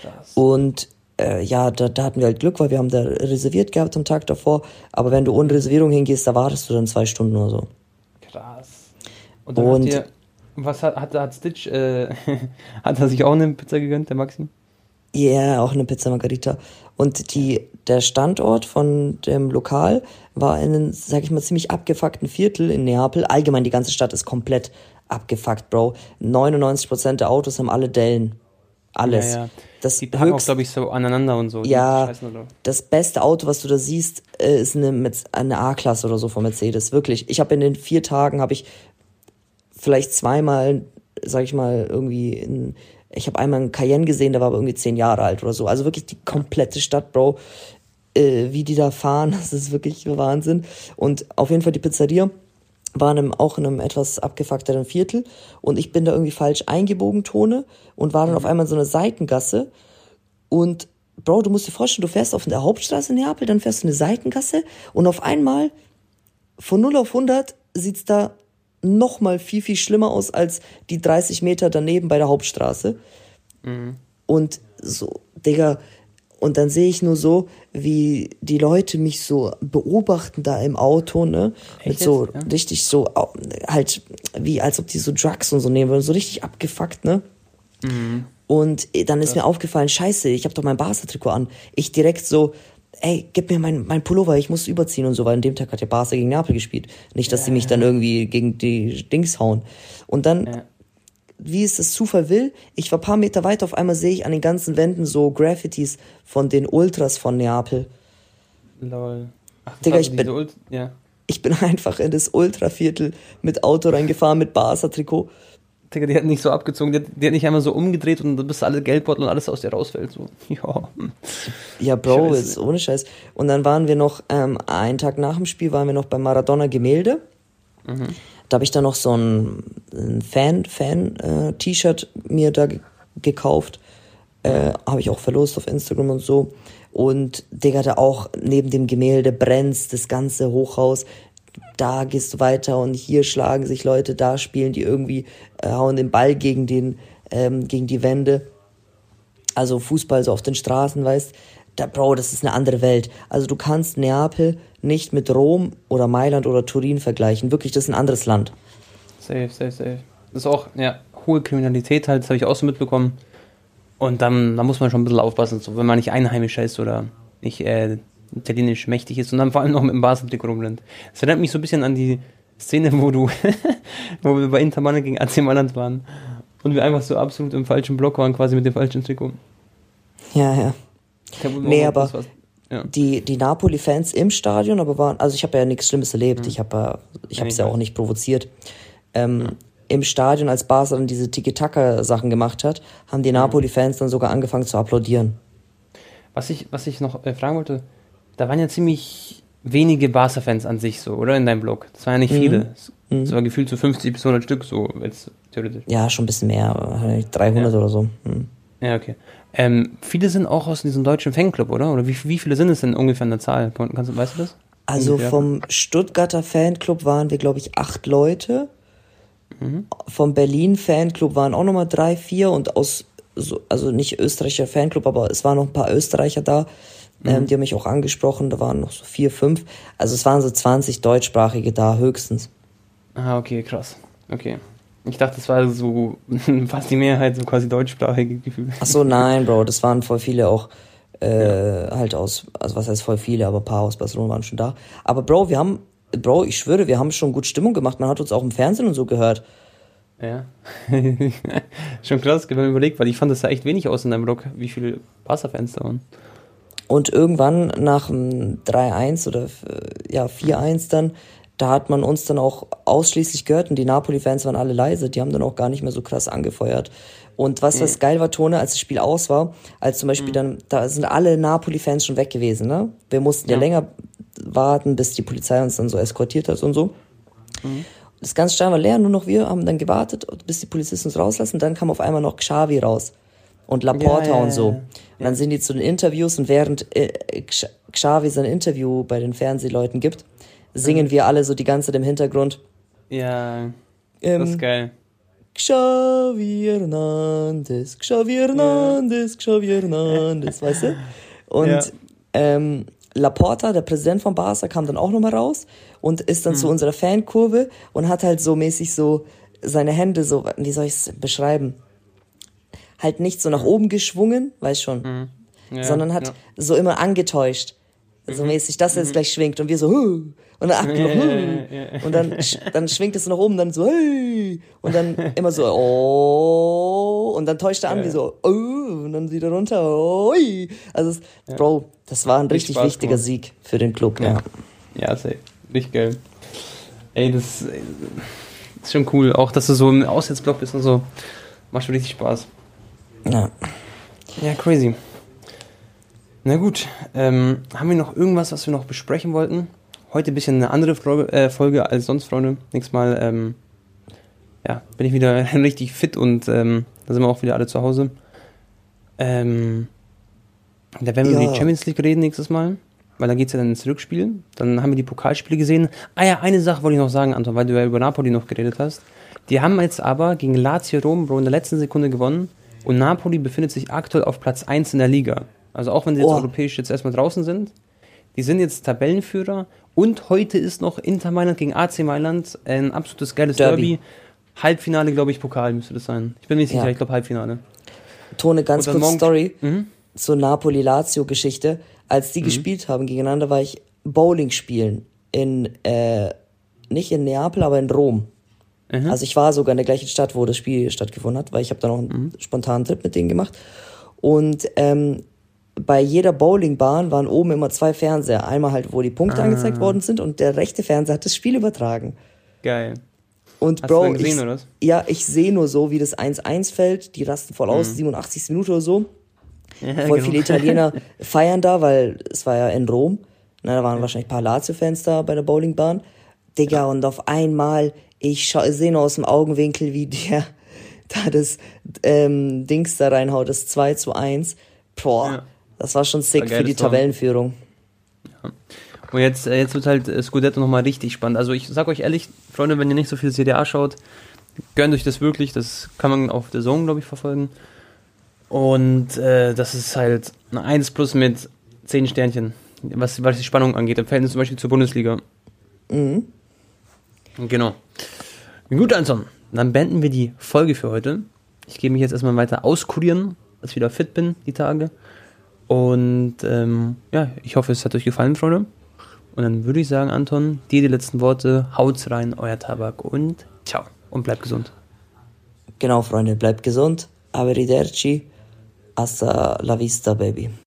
Krass. Und äh, ja, da, da hatten wir halt Glück, weil wir haben da reserviert gehabt am Tag davor. Aber wenn du ohne Reservierung hingehst, da wartest du dann zwei Stunden oder so. Krass. Und Und, ihr, was hat, hat, hat Stitch, äh, hat er sich auch eine Pizza gegönnt, der Maxim? Ja, yeah, auch eine Pizza Margarita. Und die, der Standort von dem Lokal war in einem, sag ich mal, ziemlich abgefuckten Viertel in Neapel. Allgemein, die ganze Stadt ist komplett abgefuckt, Bro. 99% der Autos haben alle Dellen. Alles. Ja, ja. Das die höchst, auch, glaube ich, so aneinander und so. Ja, das beste Auto, was du da siehst, äh, ist eine, eine A-Klasse oder so von Mercedes. Wirklich. Ich habe in den vier Tagen, habe ich vielleicht zweimal, sag ich mal, irgendwie in, ich habe einmal einen Cayenne gesehen, der war aber irgendwie zehn Jahre alt oder so. Also wirklich die komplette Stadt, Bro. Äh, wie die da fahren, das ist wirklich Wahnsinn. Und auf jeden Fall die Pizzeria war in einem, auch in einem etwas abgefuckteren Viertel und ich bin da irgendwie falsch eingebogen, Tone, und war dann mhm. auf einmal in so einer Seitengasse und Bro, du musst dir vorstellen, du fährst auf der Hauptstraße in Neapel, dann fährst du eine Seitengasse und auf einmal von 0 auf 100 sieht's da noch mal viel, viel schlimmer aus als die 30 Meter daneben bei der Hauptstraße. Mhm. Und so, Digga, und dann sehe ich nur so, wie die Leute mich so beobachten da im Auto, ne? Echt Mit so ja. richtig so, halt, wie als ob die so Drugs und so nehmen würden, so richtig abgefuckt, ne? Mhm. Und dann ist ja. mir aufgefallen, scheiße, ich habe doch mein Barca-Trikot an. Ich direkt so, ey, gib mir mein, mein Pullover, ich muss überziehen und so, weil an dem Tag hat der Barca gegen Neapel gespielt. Nicht, dass ja. sie mich dann irgendwie gegen die Dings hauen. Und dann ja wie es das Zufall will, ich war paar Meter weiter, auf einmal sehe ich an den ganzen Wänden so Graffitis von den Ultras von Neapel. Lol. Ach, Digga, ich bin, Ult ja. ich bin einfach in das Ultraviertel mit Auto reingefahren, mit Barca-Trikot. Digga, die hat nicht so abgezogen, die hat, die hat nicht einmal so umgedreht und bis alle Geldbeutel und alles aus dir rausfällt. So. Ja, ja Bro, Scheiße. ist ohne Scheiß. Und dann waren wir noch, ähm, einen Tag nach dem Spiel waren wir noch beim Maradona Gemälde. Mhm. Da habe ich dann noch so ein, ein Fan-Fan-T-Shirt äh, mir da gekauft. Äh, habe ich auch verlost auf Instagram und so. Und Digga, da auch neben dem Gemälde brennt das ganze Hochhaus. Da gehst du weiter und hier schlagen sich Leute, da spielen die irgendwie, äh, hauen den Ball gegen den, ähm, gegen die Wände. Also Fußball so auf den Straßen, weißt da, Bro, das ist eine andere Welt. Also du kannst Neapel nicht mit Rom oder Mailand oder Turin vergleichen. Wirklich, das ist ein anderes Land. Safe, safe, safe. Das ist auch, ja, hohe Kriminalität halt, das habe ich auch so mitbekommen. Und dann, da muss man schon ein bisschen aufpassen, so, wenn man nicht einheimisch ist oder nicht äh, italienisch mächtig ist und dann vor allem noch mit dem Basketball rumrennt. Das erinnert mich so ein bisschen an die Szene, wo du, wo wir bei Inter Mailand gegen AC Mailand waren und wir einfach so absolut im falschen Block waren, quasi mit dem falschen Trikot. Ja, ja. Nee, aber ja. die, die Napoli-Fans im Stadion, aber waren, also ich habe ja nichts Schlimmes erlebt, mhm. ich habe ich es ja auch nicht provoziert. Ähm, ja. Im Stadion, als Barca dann diese Tiki-Taka-Sachen gemacht hat, haben die Napoli-Fans dann sogar angefangen zu applaudieren. Was ich, was ich noch äh, fragen wollte, da waren ja ziemlich wenige Barca-Fans an sich so, oder? In deinem Blog. Das waren ja nicht mhm. viele. Mhm. Das war gefühlt so 50 bis 100 Stück so, jetzt theoretisch. Ja, schon ein bisschen mehr, 300 ja. oder so. Mhm. Ja, okay. Ähm, viele sind auch aus diesem deutschen Fanclub, oder? Oder wie, wie viele sind es denn ungefähr in der Zahl? Kannst, weißt du das? Also ungefähr? vom Stuttgarter Fanclub waren wir, glaube ich, acht Leute. Mhm. Vom Berlin Fanclub waren auch nochmal drei, vier und aus, so, also nicht österreichischer Fanclub, aber es waren noch ein paar Österreicher da. Mhm. Ähm, die haben mich auch angesprochen, da waren noch so vier, fünf. Also es waren so 20 Deutschsprachige da höchstens. Ah, okay, krass. Okay. Ich dachte, das war so fast die Mehrheit, so quasi deutschsprachige Gefühle. Ach so, nein, Bro, das waren voll viele auch äh, ja. halt aus, also was heißt voll viele, aber ein paar aus Barcelona waren schon da. Aber Bro, wir haben, Bro, ich schwöre, wir haben schon gut Stimmung gemacht. Man hat uns auch im Fernsehen und so gehört. Ja. Schon krass, wenn man überlegt, weil ich fand das sah echt wenig aus in deinem Block, wie viele da waren. Und irgendwann nach dem 3-1 oder äh, ja 4-1 dann, da hat man uns dann auch ausschließlich gehört und die Napoli-Fans waren alle leise, die haben dann auch gar nicht mehr so krass angefeuert. Und was, was geil war, Tone, als das Spiel aus war, als zum Beispiel dann, da sind alle Napoli-Fans schon weg gewesen, ne? Wir mussten ja. ja länger warten, bis die Polizei uns dann so eskortiert hat und so. Mhm. Das ganze Stein war leer, nur noch wir haben dann gewartet, bis die Polizisten uns rauslassen. Dann kam auf einmal noch Xavi raus und Laporta ja, ja, und so. Und dann sind die zu den Interviews und während äh, Xavi sein Interview bei den Fernsehleuten gibt, singen mhm. wir alle so die ganze Zeit im Hintergrund. Ja, ähm, das ist geil. Xavi Hernandez, Xavi Hernandez, Xavi Hernandez, weißt du? Und ähm, Laporta, der Präsident von Barca, kam dann auch nochmal raus und ist dann hm. zu unserer Fankurve und hat halt so mäßig so seine Hände so, wie soll ich es beschreiben? Halt nicht so nach oben geschwungen, weiß schon, hm. ja, sondern hat ja. so immer angetäuscht. So mhm. mäßig, dass er jetzt mhm. gleich schwingt und wir so, Huh! und dann, ach, ja, huh! und dann, dann schwingt es nach oben, dann so, hey! und dann immer so, oh, und dann täuscht er an, wie so, oh, und dann wieder runter, oi. Also, es, Bro, das war ein richtig Spaß wichtiger gemacht. Sieg für den Club, ja. Ja, safe. Richtig geil. Ey, das ist schon cool. Auch, dass du so im Aussetzblock bist und so. Macht schon richtig Spaß. Ja. Ja, crazy. Na gut, ähm, haben wir noch irgendwas, was wir noch besprechen wollten? Heute ein bisschen eine andere Folge, äh, Folge als sonst, Freunde. Nächstes Mal, ähm, ja, bin ich wieder richtig fit und ähm, da sind wir auch wieder alle zu Hause. Ähm, da werden wir ja. über die Champions League reden nächstes Mal, weil da geht es ja dann ins Rückspiel. Dann haben wir die Pokalspiele gesehen. Ah ja, eine Sache wollte ich noch sagen, Anton, weil du ja über Napoli noch geredet hast. Die haben jetzt aber gegen Lazio Rom, Bro, in der letzten Sekunde gewonnen und Napoli befindet sich aktuell auf Platz 1 in der Liga. Also auch wenn sie jetzt oh. europäisch jetzt erstmal draußen sind, die sind jetzt Tabellenführer und heute ist noch Inter Mailand gegen AC Mailand ein absolutes geiles Derby. Derby. Halbfinale, glaube ich, Pokal müsste das sein. Ich bin mir nicht sicher, ja. ich glaube Halbfinale. Tone, ganz kurz Story. Mhm zur Napoli-Lazio-Geschichte. Als die mhm. gespielt haben gegeneinander, war ich Bowling spielen in, äh, nicht in Neapel, aber in Rom. Mhm. Also ich war sogar in der gleichen Stadt, wo das Spiel stattgefunden hat, weil ich habe da noch einen mhm. spontanen Trip mit denen gemacht. Und ähm, bei jeder Bowlingbahn waren oben immer zwei Fernseher. Einmal halt, wo die Punkte ah. angezeigt worden sind und der rechte Fernseher hat das Spiel übertragen. Geil. Und Hast Bro, gesehen, ich, oder? ja, ich sehe nur so, wie das 1-1 fällt. Die rasten voll aus, 87. Mhm. Minute oder so. Ja, Voll genau. viele Italiener feiern da, weil es war ja in Rom. Na, da waren ja. wahrscheinlich ein paar Lazio-Fans da bei der Bowlingbahn. Digga, ja. und auf einmal, ich sehe nur aus dem Augenwinkel, wie der da das ähm, Dings da reinhaut, das 2 zu 1. Boah, ja. das war schon sick war für die Song. Tabellenführung. Ja. Und jetzt, äh, jetzt wird halt äh, Scudetto nochmal richtig spannend. Also ich sag euch ehrlich, Freunde, wenn ihr nicht so viel CDA schaut, gönnt euch das wirklich. Das kann man auf der Zone, glaube ich, verfolgen. Und äh, das ist halt eine 1 plus mit 10 Sternchen, was, was die Spannung angeht, im Verhältnis zum Beispiel zur Bundesliga. Mhm. Genau. Gut, Anton, dann beenden wir die Folge für heute. Ich gehe mich jetzt erstmal weiter auskurieren, dass ich wieder fit bin, die Tage. Und ähm, ja, ich hoffe, es hat euch gefallen, Freunde. Und dann würde ich sagen, Anton, dir die letzten Worte, haut's rein, euer Tabak und ciao. Und bleibt gesund. Genau, Freunde, bleibt gesund. Arrivederci. Hasta la vista, baby.